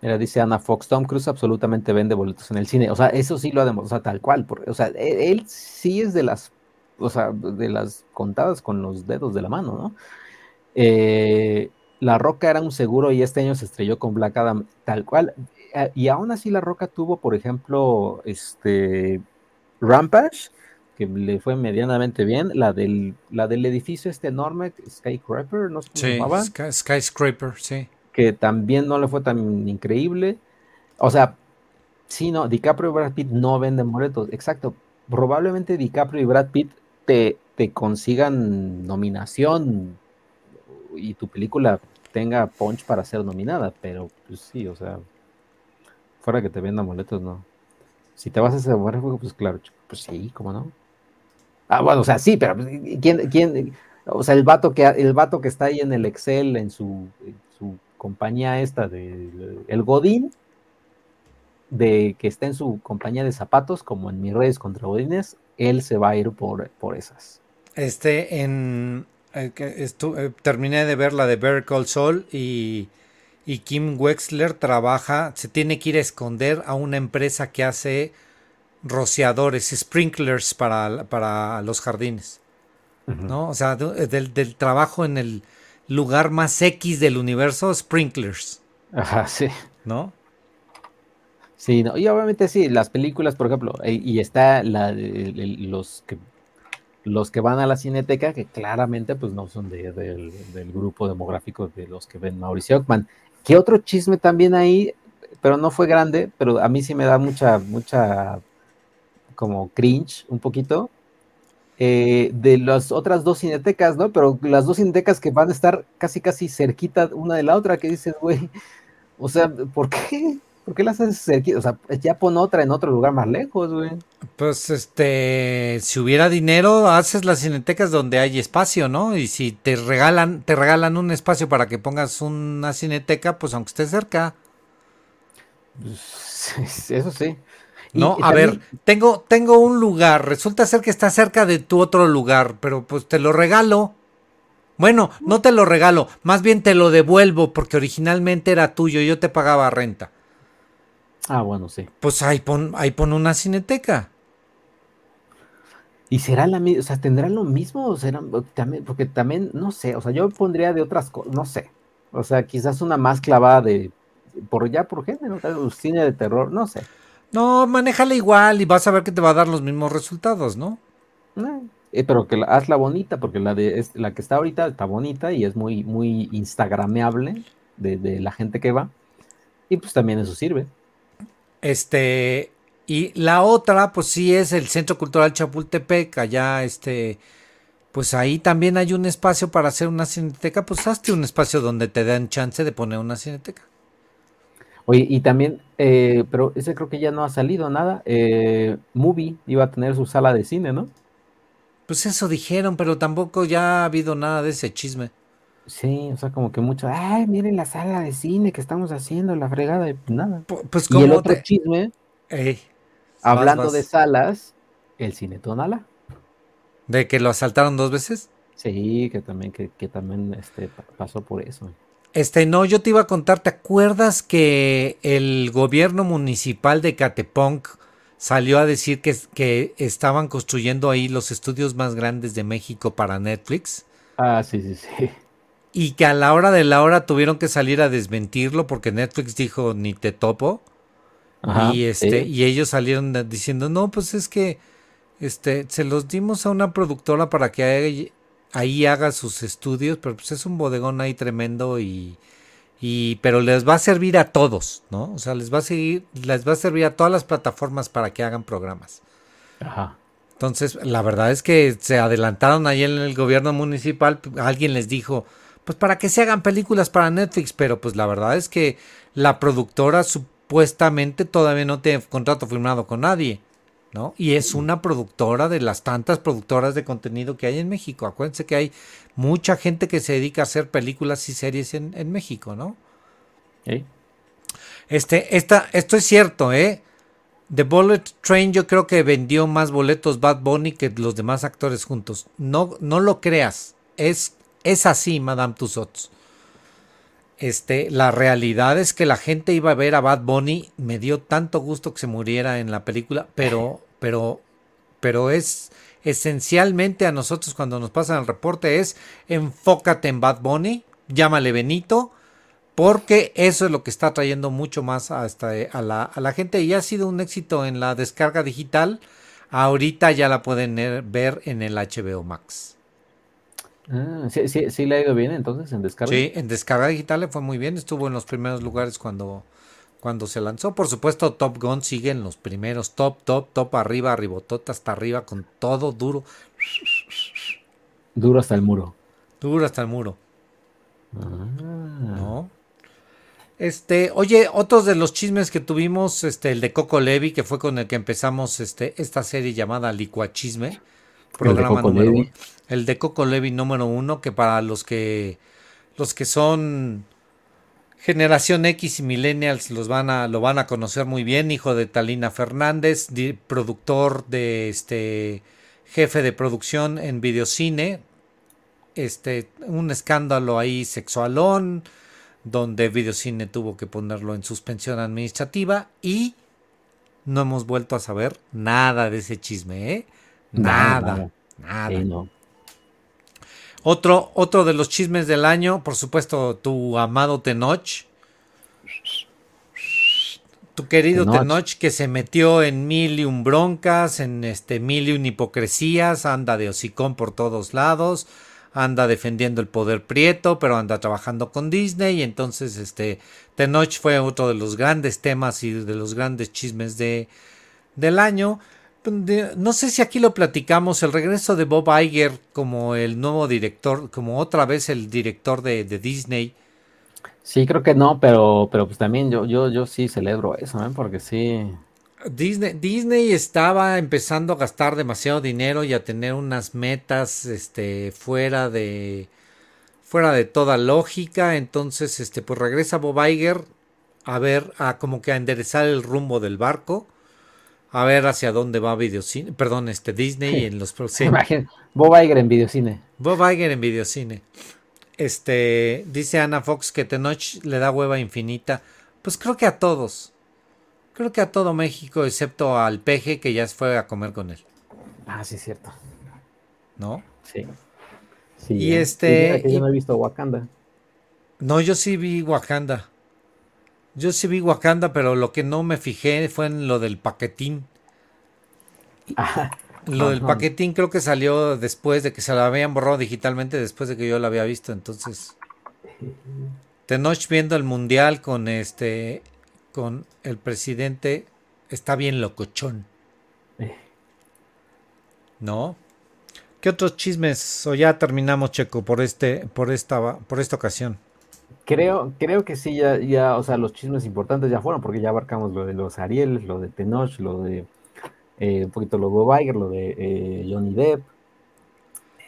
Mira, dice Ana Fox, Tom Cruise absolutamente vende boletos en el cine. O sea, eso sí lo ha demostrado, o sea, tal cual. o sea, e, él, sí es de las, o sea, de las contadas con los dedos de la mano, ¿no? Eh, la Roca era un seguro y este año se estrelló con Black Adam, tal cual. Eh, y aún así La Roca tuvo, por ejemplo, este Rampage, que le fue medianamente bien, la del, la del edificio este enorme, Skyscraper, ¿no se llamaba? Skyscraper, sí. Que también no le fue tan increíble. O sea, sí, no, DiCaprio y Brad Pitt no venden boletos, exacto. Probablemente DiCaprio y Brad Pitt te, te consigan nominación y tu película tenga punch para ser nominada, pero pues sí, o sea, fuera que te vendan boletos, no. Si te vas a hacer buen juego, pues claro, pues sí, ¿cómo no? Ah, bueno, o sea, sí, pero pues, ¿quién, quién, o sea, el vato que el vato que está ahí en el Excel, en su, su compañía esta de el Godín, de que está en su compañía de zapatos, como en mis redes contra Godines, él se va a ir por, por esas. Este, en eh, eh, terminé de ver la de Better Call Saul y, y Kim Wexler trabaja, se tiene que ir a esconder a una empresa que hace rociadores, sprinklers para, para los jardines. ¿No? O sea, del, del, trabajo en el lugar más X del universo, sprinklers. Ajá, sí. ¿No? Sí, no, y obviamente sí, las películas, por ejemplo, eh, y está la, los que los que van a la cineteca, que claramente pues no son de, del grupo demográfico de los que ven Mauricio Ockman. ¿Qué otro chisme también ahí? Pero no fue grande, pero a mí sí me da mucha, mucha como cringe un poquito. Eh, de las otras dos cinetecas, ¿no? Pero las dos cinetecas que van a estar casi, casi cerquita una de la otra, que dices, güey, o sea, ¿por qué? ¿Por qué las haces cerquita? O sea, ya pon otra en otro lugar más lejos, güey. Pues, este, si hubiera dinero, haces las cinetecas donde hay espacio, ¿no? Y si te regalan, te regalan un espacio para que pongas una cineteca, pues aunque esté cerca. Pues, eso sí. No, a ver, tengo, tengo un lugar, resulta ser que está cerca de tu otro lugar, pero pues te lo regalo. Bueno, no te lo regalo, más bien te lo devuelvo porque originalmente era tuyo, yo te pagaba renta. Ah, bueno, sí. Pues ahí pon, ahí pon una cineteca. ¿Y será la misma? O sea, ¿tendrá lo mismo? O será, también, porque también, no sé, o sea, yo pondría de otras cosas, no sé. O sea, quizás una más clavada de, por ya por género, cine de terror, no sé. No, manéjala igual y vas a ver que te va a dar los mismos resultados, ¿no? Eh, pero que la, hazla bonita, porque la de la que está ahorita está bonita y es muy, muy instagrameable de, de la gente que va. Y pues también eso sirve. Este, y la otra, pues sí es el Centro Cultural Chapultepec, allá, este, pues ahí también hay un espacio para hacer una cineteca, pues hazte un espacio donde te den chance de poner una cineteca. Oye, y también, eh, pero ese creo que ya no ha salido nada. Eh, Movie iba a tener su sala de cine, ¿no? Pues eso dijeron, pero tampoco ya ha habido nada de ese chisme. Sí, o sea, como que mucho, ay, miren la sala de cine que estamos haciendo, la fregada, y nada. Pues como y el otro chisme, hablando de salas, el cine Tonala. ¿De que lo asaltaron dos veces? Sí, que también, que, que también este, pasó por eso. Este, no, yo te iba a contar, ¿te acuerdas que el gobierno municipal de Cateponc salió a decir que, que estaban construyendo ahí los estudios más grandes de México para Netflix? Ah, sí, sí, sí. Y que a la hora de la hora tuvieron que salir a desmentirlo porque Netflix dijo ni te topo. y este, y ellos salieron diciendo, no, pues es que este, se los dimos a una productora para que ahí haga sus estudios, pero pues es un bodegón ahí tremendo y, y pero les va a servir a todos, ¿no? O sea, les va a seguir, les va a servir a todas las plataformas para que hagan programas. Ajá. Entonces, la verdad es que se adelantaron ahí en el gobierno municipal, alguien les dijo, pues para que se hagan películas para Netflix, pero pues la verdad es que la productora supuestamente todavía no tiene contrato firmado con nadie. ¿no? Y es una productora de las tantas productoras de contenido que hay en México. Acuérdense que hay mucha gente que se dedica a hacer películas y series en, México, ¿no? Este, esta, esto es cierto, ¿eh? The Bullet Train yo creo que vendió más boletos Bad Bunny que los demás actores juntos. No, no lo creas. Es, es así, Madame Tussauds. Este, la realidad es que la gente iba a ver a Bad Bunny, me dio tanto gusto que se muriera en la película, pero, pero, pero es esencialmente a nosotros cuando nos pasan el reporte es enfócate en Bad Bunny, llámale Benito, porque eso es lo que está trayendo mucho más hasta a, la, a la gente y ha sido un éxito en la descarga digital. Ahorita ya la pueden ver en el HBO Max. Ah, sí, sí, sí le ha ido bien entonces en descarga. Sí, en descarga digital le fue muy bien, estuvo en los primeros lugares cuando, cuando se lanzó. Por supuesto, Top Gun sigue en los primeros, top, top, top, arriba, arribotota hasta arriba, con todo duro. Duro hasta el muro. Duro hasta el muro. Ah. ¿No? Este, oye, otros de los chismes que tuvimos, este, el de Coco Levi, que fue con el que empezamos este, esta serie llamada Licuachisme programa número uno. El de Coco Levi número uno, que para los que los que son generación X y millennials los van a, lo van a conocer muy bien, hijo de Talina Fernández, productor de este jefe de producción en videocine, este, un escándalo ahí sexualón, donde Videocine tuvo que ponerlo en suspensión administrativa y no hemos vuelto a saber nada de ese chisme, ¿eh? Nada, nada. Otro, otro de los chismes del año, por supuesto, tu amado Tenoch. Tu querido Tenoch. que se metió en mil y un broncas, en este mil y un hipocresías, anda de hocicón por todos lados, anda defendiendo el poder prieto, pero anda trabajando con Disney, y entonces este Tenoch fue otro de los grandes temas y de los grandes chismes de, del año no sé si aquí lo platicamos, el regreso de Bob Iger como el nuevo director, como otra vez el director de, Disney. Sí, creo que no, pero, pero pues también yo, yo, yo sí celebro eso, ¿eh? porque sí. Disney, Disney estaba empezando a gastar demasiado dinero y a tener unas metas este, fuera de fuera de toda lógica. Entonces, este, pues regresa Bob Iger a ver, a como que a enderezar el rumbo del barco a ver hacia dónde va videocine, perdón, este Disney en los próximos. Bob Iger en videocine. Bob Iger en videocine. Este, dice Ana Fox que Tenoch le da hueva infinita. Pues creo que a todos. Creo que a todo México, excepto al peje que ya fue a comer con él. Ah, sí, es cierto. ¿No? Sí. sí y este. yo no he visto Wakanda. No, yo sí vi Wakanda. Yo sí vi Wakanda, pero lo que no me fijé fue en lo del paquetín. lo del paquetín creo que salió después de que se lo habían borrado digitalmente, después de que yo lo había visto. Entonces, Tenoch viendo el mundial con este, con el presidente, está bien locochón. ¿No? ¿Qué otros chismes? O ya terminamos, Checo, por este, por esta, por esta ocasión. Creo, creo que sí, ya, ya, o sea, los chismes importantes ya fueron, porque ya abarcamos lo de los Ariel, lo de Tenoch, lo de eh, un poquito lo de Bob lo de eh, Johnny Depp,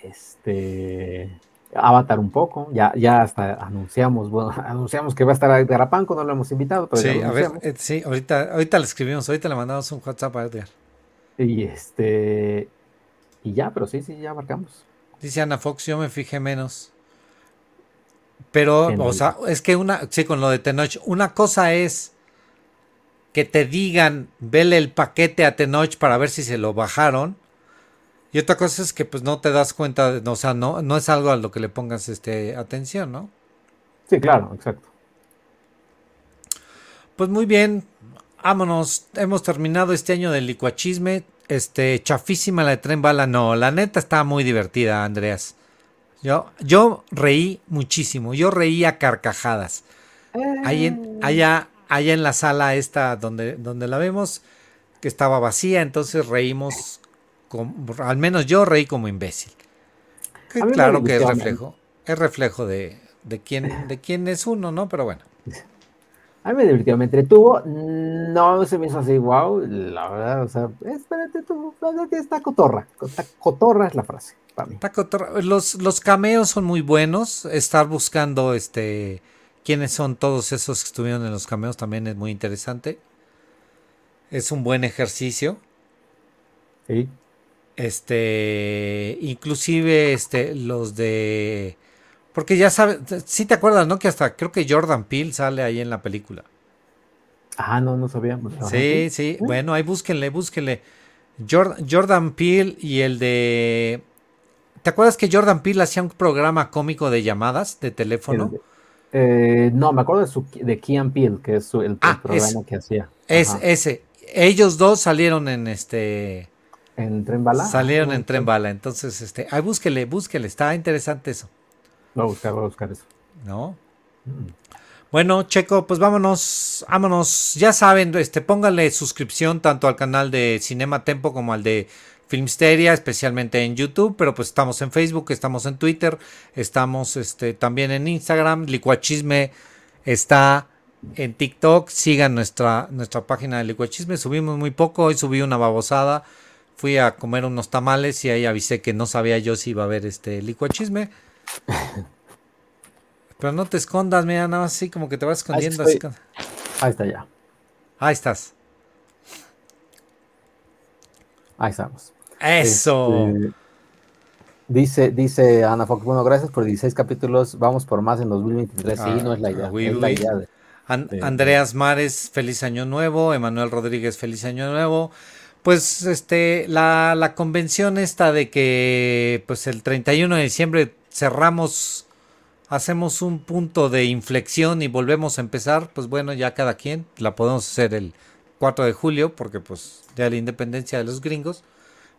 este Avatar un poco, ya, ya hasta anunciamos, bueno, anunciamos que va a estar Garapanco, no lo hemos invitado, pero sí, a ver, eh, sí, ahorita, ahorita le escribimos, ahorita le mandamos un WhatsApp a Edgar. Y este, y ya, pero sí, sí, ya abarcamos. Dice Ana Fox, yo me fijé menos. Pero, o sea, es que una, sí, con lo de Tenoch, una cosa es que te digan, vele el paquete a Tenoch para ver si se lo bajaron. Y otra cosa es que pues no te das cuenta, de, o sea, no, no es algo a lo que le pongas este, atención, ¿no? Sí, claro, exacto. Pues muy bien, vámonos. Hemos terminado este año del licuachisme. Este, chafísima la de tren bala. No, la neta está muy divertida, Andreas. Yo, yo reí muchísimo, yo reí a carcajadas. Ahí en, ah. allá, allá en la sala esta donde, donde la vemos, que estaba vacía, entonces reímos, al menos yo reí como imbécil. claro que es reflejo, es reflejo de, de, quién, de quién es uno, ¿no? Pero bueno. A mí me divirtió, me entretuvo, no se me hizo así, wow, la verdad, o sea, espérate tú, está cotorra, cotorra es la frase. Los, los cameos son muy buenos. Estar buscando este quiénes son todos esos que estuvieron en los cameos también es muy interesante. Es un buen ejercicio. Sí. Este, inclusive este, los de, porque ya sabes, si te acuerdas, ¿no? Que hasta creo que Jordan Peele sale ahí en la película. Ah, no, no sabía. Sí, sí. Bueno, ahí búsquenle, búsquenle. Jordan, Jordan Peele y el de ¿Te acuerdas que Jordan Peele hacía un programa cómico de llamadas de teléfono? Eh, no, me acuerdo de, su, de Kean Peele, que es el, ah, programa que hacía. Es ese. Ellos dos salieron en este. ¿En Tren Bala? Salieron en Tren Bala. Entonces, este. Ay, búsquele, búsquele. Está interesante eso. Voy a buscar, voy a buscar eso. ¿No? Mm. Bueno, Checo, pues vámonos, vámonos. Ya saben, este, pónganle suscripción tanto al canal de Cinema Tempo como al de Filmsteria, especialmente en YouTube, pero pues estamos en Facebook, estamos en Twitter, estamos este, también en Instagram, Licuachisme está en TikTok, sigan nuestra, nuestra página de Licuachisme, subimos muy poco, hoy subí una babosada, fui a comer unos tamales y ahí avisé que no sabía yo si iba a haber este Licuachisme. Pero no te escondas, mira, nada más así como que te vas escondiendo. Ahí, ahí está ya. Ahí estás. Ahí estamos. Eso. Este, Dice, dice Ana Fox, bueno, gracias por 16 capítulos, vamos por más en 2023. sí, Ah, no es la idea. uy, es la uy. idea de- An- Sí. Andreas Mares, feliz año nuevo. Emanuel Rodríguez, feliz año nuevo. Pues este, la, la convención esta de que pues el 31 de diciembre cerramos, hacemos un punto de inflexión y volvemos a empezar, pues bueno, ya cada quien, la podemos hacer el 4 de julio porque pues ya la independencia de los gringos.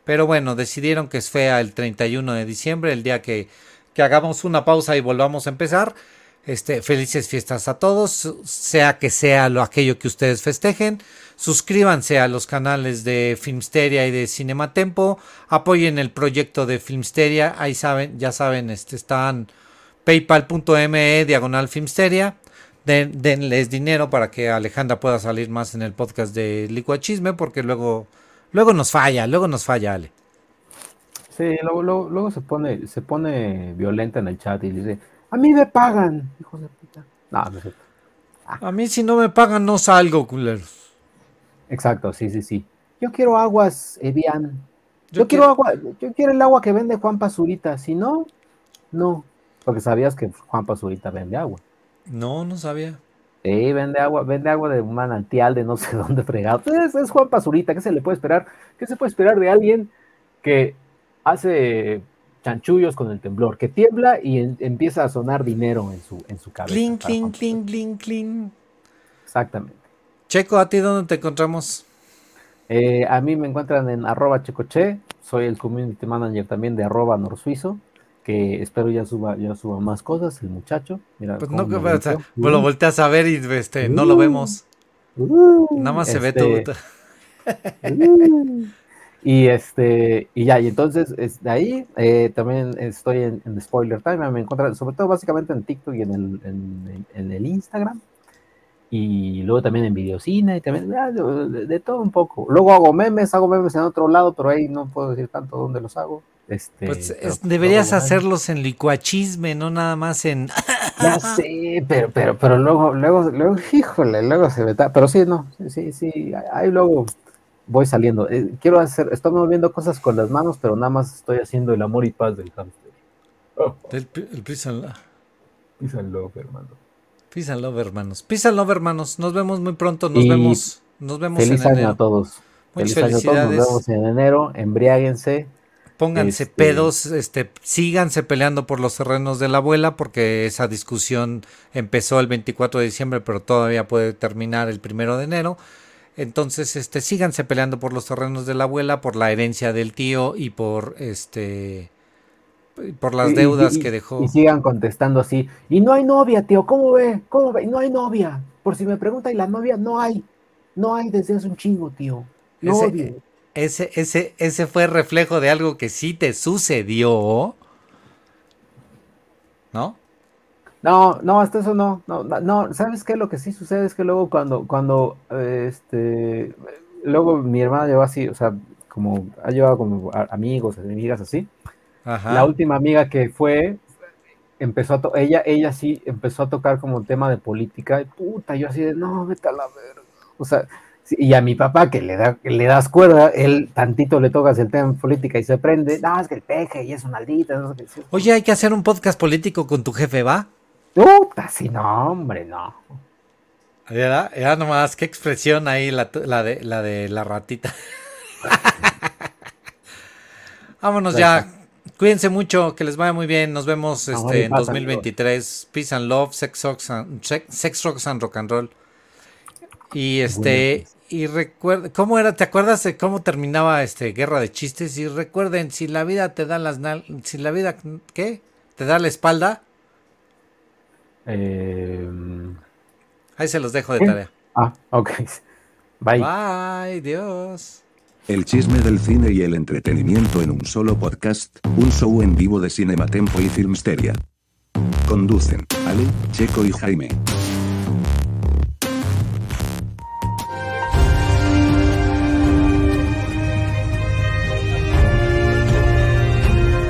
Pero bueno, decidieron que es fea el 31 de diciembre, el día que, que hagamos una pausa y volvamos a empezar. Este, felices fiestas a todos, sea que sea lo aquello que ustedes festejen. Suscríbanse a los canales de Filmsteria y de Cinematempo. Apoyen el proyecto de Filmsteria. Ahí saben, ya saben, este, están paypal.me diagonal Filmsteria. Den- denles dinero para que Alejandra pueda salir más en el podcast de Licuachisme, porque luego, luego nos falla, luego nos falla, Ale. Sí, luego, luego, luego se pone, se pone violenta en el chat y dice, a mí me pagan, hijos de puta. No, no es cierto. A mí si no me pagan no salgo, culeros. Exacto, sí, sí, sí. Yo quiero aguas, Evian. Yo, Yo quiero quiero- agua, yo quiero el agua que vende Juan Pazurita. Si no, no. Porque sabías que Juan Pazurita vende agua. No, no sabía. Sí, vende agua, vende agua de un manantial de no sé dónde fregado. Es, es Juan Pazurita, ¿qué se le puede esperar? ¿Qué se puede esperar de alguien que hace chanchullos con el temblor, que tiembla y en- empieza a sonar dinero en su, en su cabeza? Cling, cling, cling, cling, cling. Exactamente. Checo, ¿a ti dónde te encontramos? Eh, a mí me encuentran en arroba checoche, soy el community manager también de arroba norsuizo, que espero ya suba, ya suba más cosas, el muchacho. Mira Pues no, que- o sea, pues lo volteas a ver y este, no lo Uh. vemos. Uh, Nada más se ve este, todo. uh. Y este, y ya, y entonces es de ahí eh, también estoy en, en Spoiler Time, me encuentran sobre todo básicamente en TikTok y en el, en, en el Instagram. Y luego también en videocine y también ah, de, de todo un poco. Luego hago memes, hago memes en otro lado, pero ahí no puedo decir tanto dónde los hago. Este, Pues es- pues, deberías hacerlos en licuachisme, no nada más en... Ya sé, pero, pero, pero luego, luego, luego, híjole, luego se ta- Pero sí, no, sí, sí, ahí luego voy saliendo. Eh, quiero hacer, estoy moviendo cosas con las manos, pero nada más estoy haciendo el amor y paz del hamster. Oh, el Love. love, hermano. Peace and Love, hermanos. Peace and Love, hermanos. Nos vemos muy pronto. Nos Y vemos. Nos vemos Feliz en año enero. a todos. Muchas Feliz año a todos. Nos felicidades. vemos en enero. Embriáguense. Pónganse Este- pedos, este, síganse peleando por los terrenos de la abuela, porque esa discusión empezó el 24 de diciembre, pero todavía puede terminar el primero de enero. Entonces, este, síganse peleando por los terrenos de la abuela, por la herencia del tío y por este por las y- deudas y- que dejó. Y sigan contestando así. Y no hay novia, tío. ¿Cómo ve? ¿Cómo ve? No hay novia. Por si me pregunta, ¿y la novia? No hay. No hay desde hace un chingo, tío. Ese- Novia. Ese, ese, ese fue reflejo de algo que sí te sucedió. ¿No? No, no, hasta eso no, no, no, no, ¿sabes qué? Lo que sí sucede es que luego cuando, cuando, este, luego mi hermana llevó así, o sea, como, ha llevado como amigos, amigas así. Ajá. La última amiga que fue, empezó a, to- ella, ella sí empezó a tocar como tema de política, y puta, yo así de, no, vete a la verga. O sea, y a mi papá que le, da, que le das cuerda, él tantito le tocas el tema de política y se prende, no, es que el peje y es una maldita, no sé qué. Oye, hay que hacer un podcast político con tu jefe, ¿va? Puta, sí, no, hombre, no. Era, era nomás, qué expresión ahí la, la de, la de la ratita. Vámonos ya. Cuídense mucho, que les vaya muy bien. Nos vemos este, en paz, 2023. Peace and love, sex, rocks and, sex, rocks and rock and roll. Y este, y recuerda, ¿cómo era? ¿Te acuerdas de cómo terminaba este Guerra de Chistes? Y recuerden, si la vida te da las nal- si la vida, ¿qué? ¿Te da la espalda? Eh, Ahí se los dejo de tarea. ah, ok. Bye. Bye, Dios. El chisme del cine y el entretenimiento en un solo podcast, un show en vivo de Cinematempo y Filmsteria. Conducen, Ale, Checo y Jaime.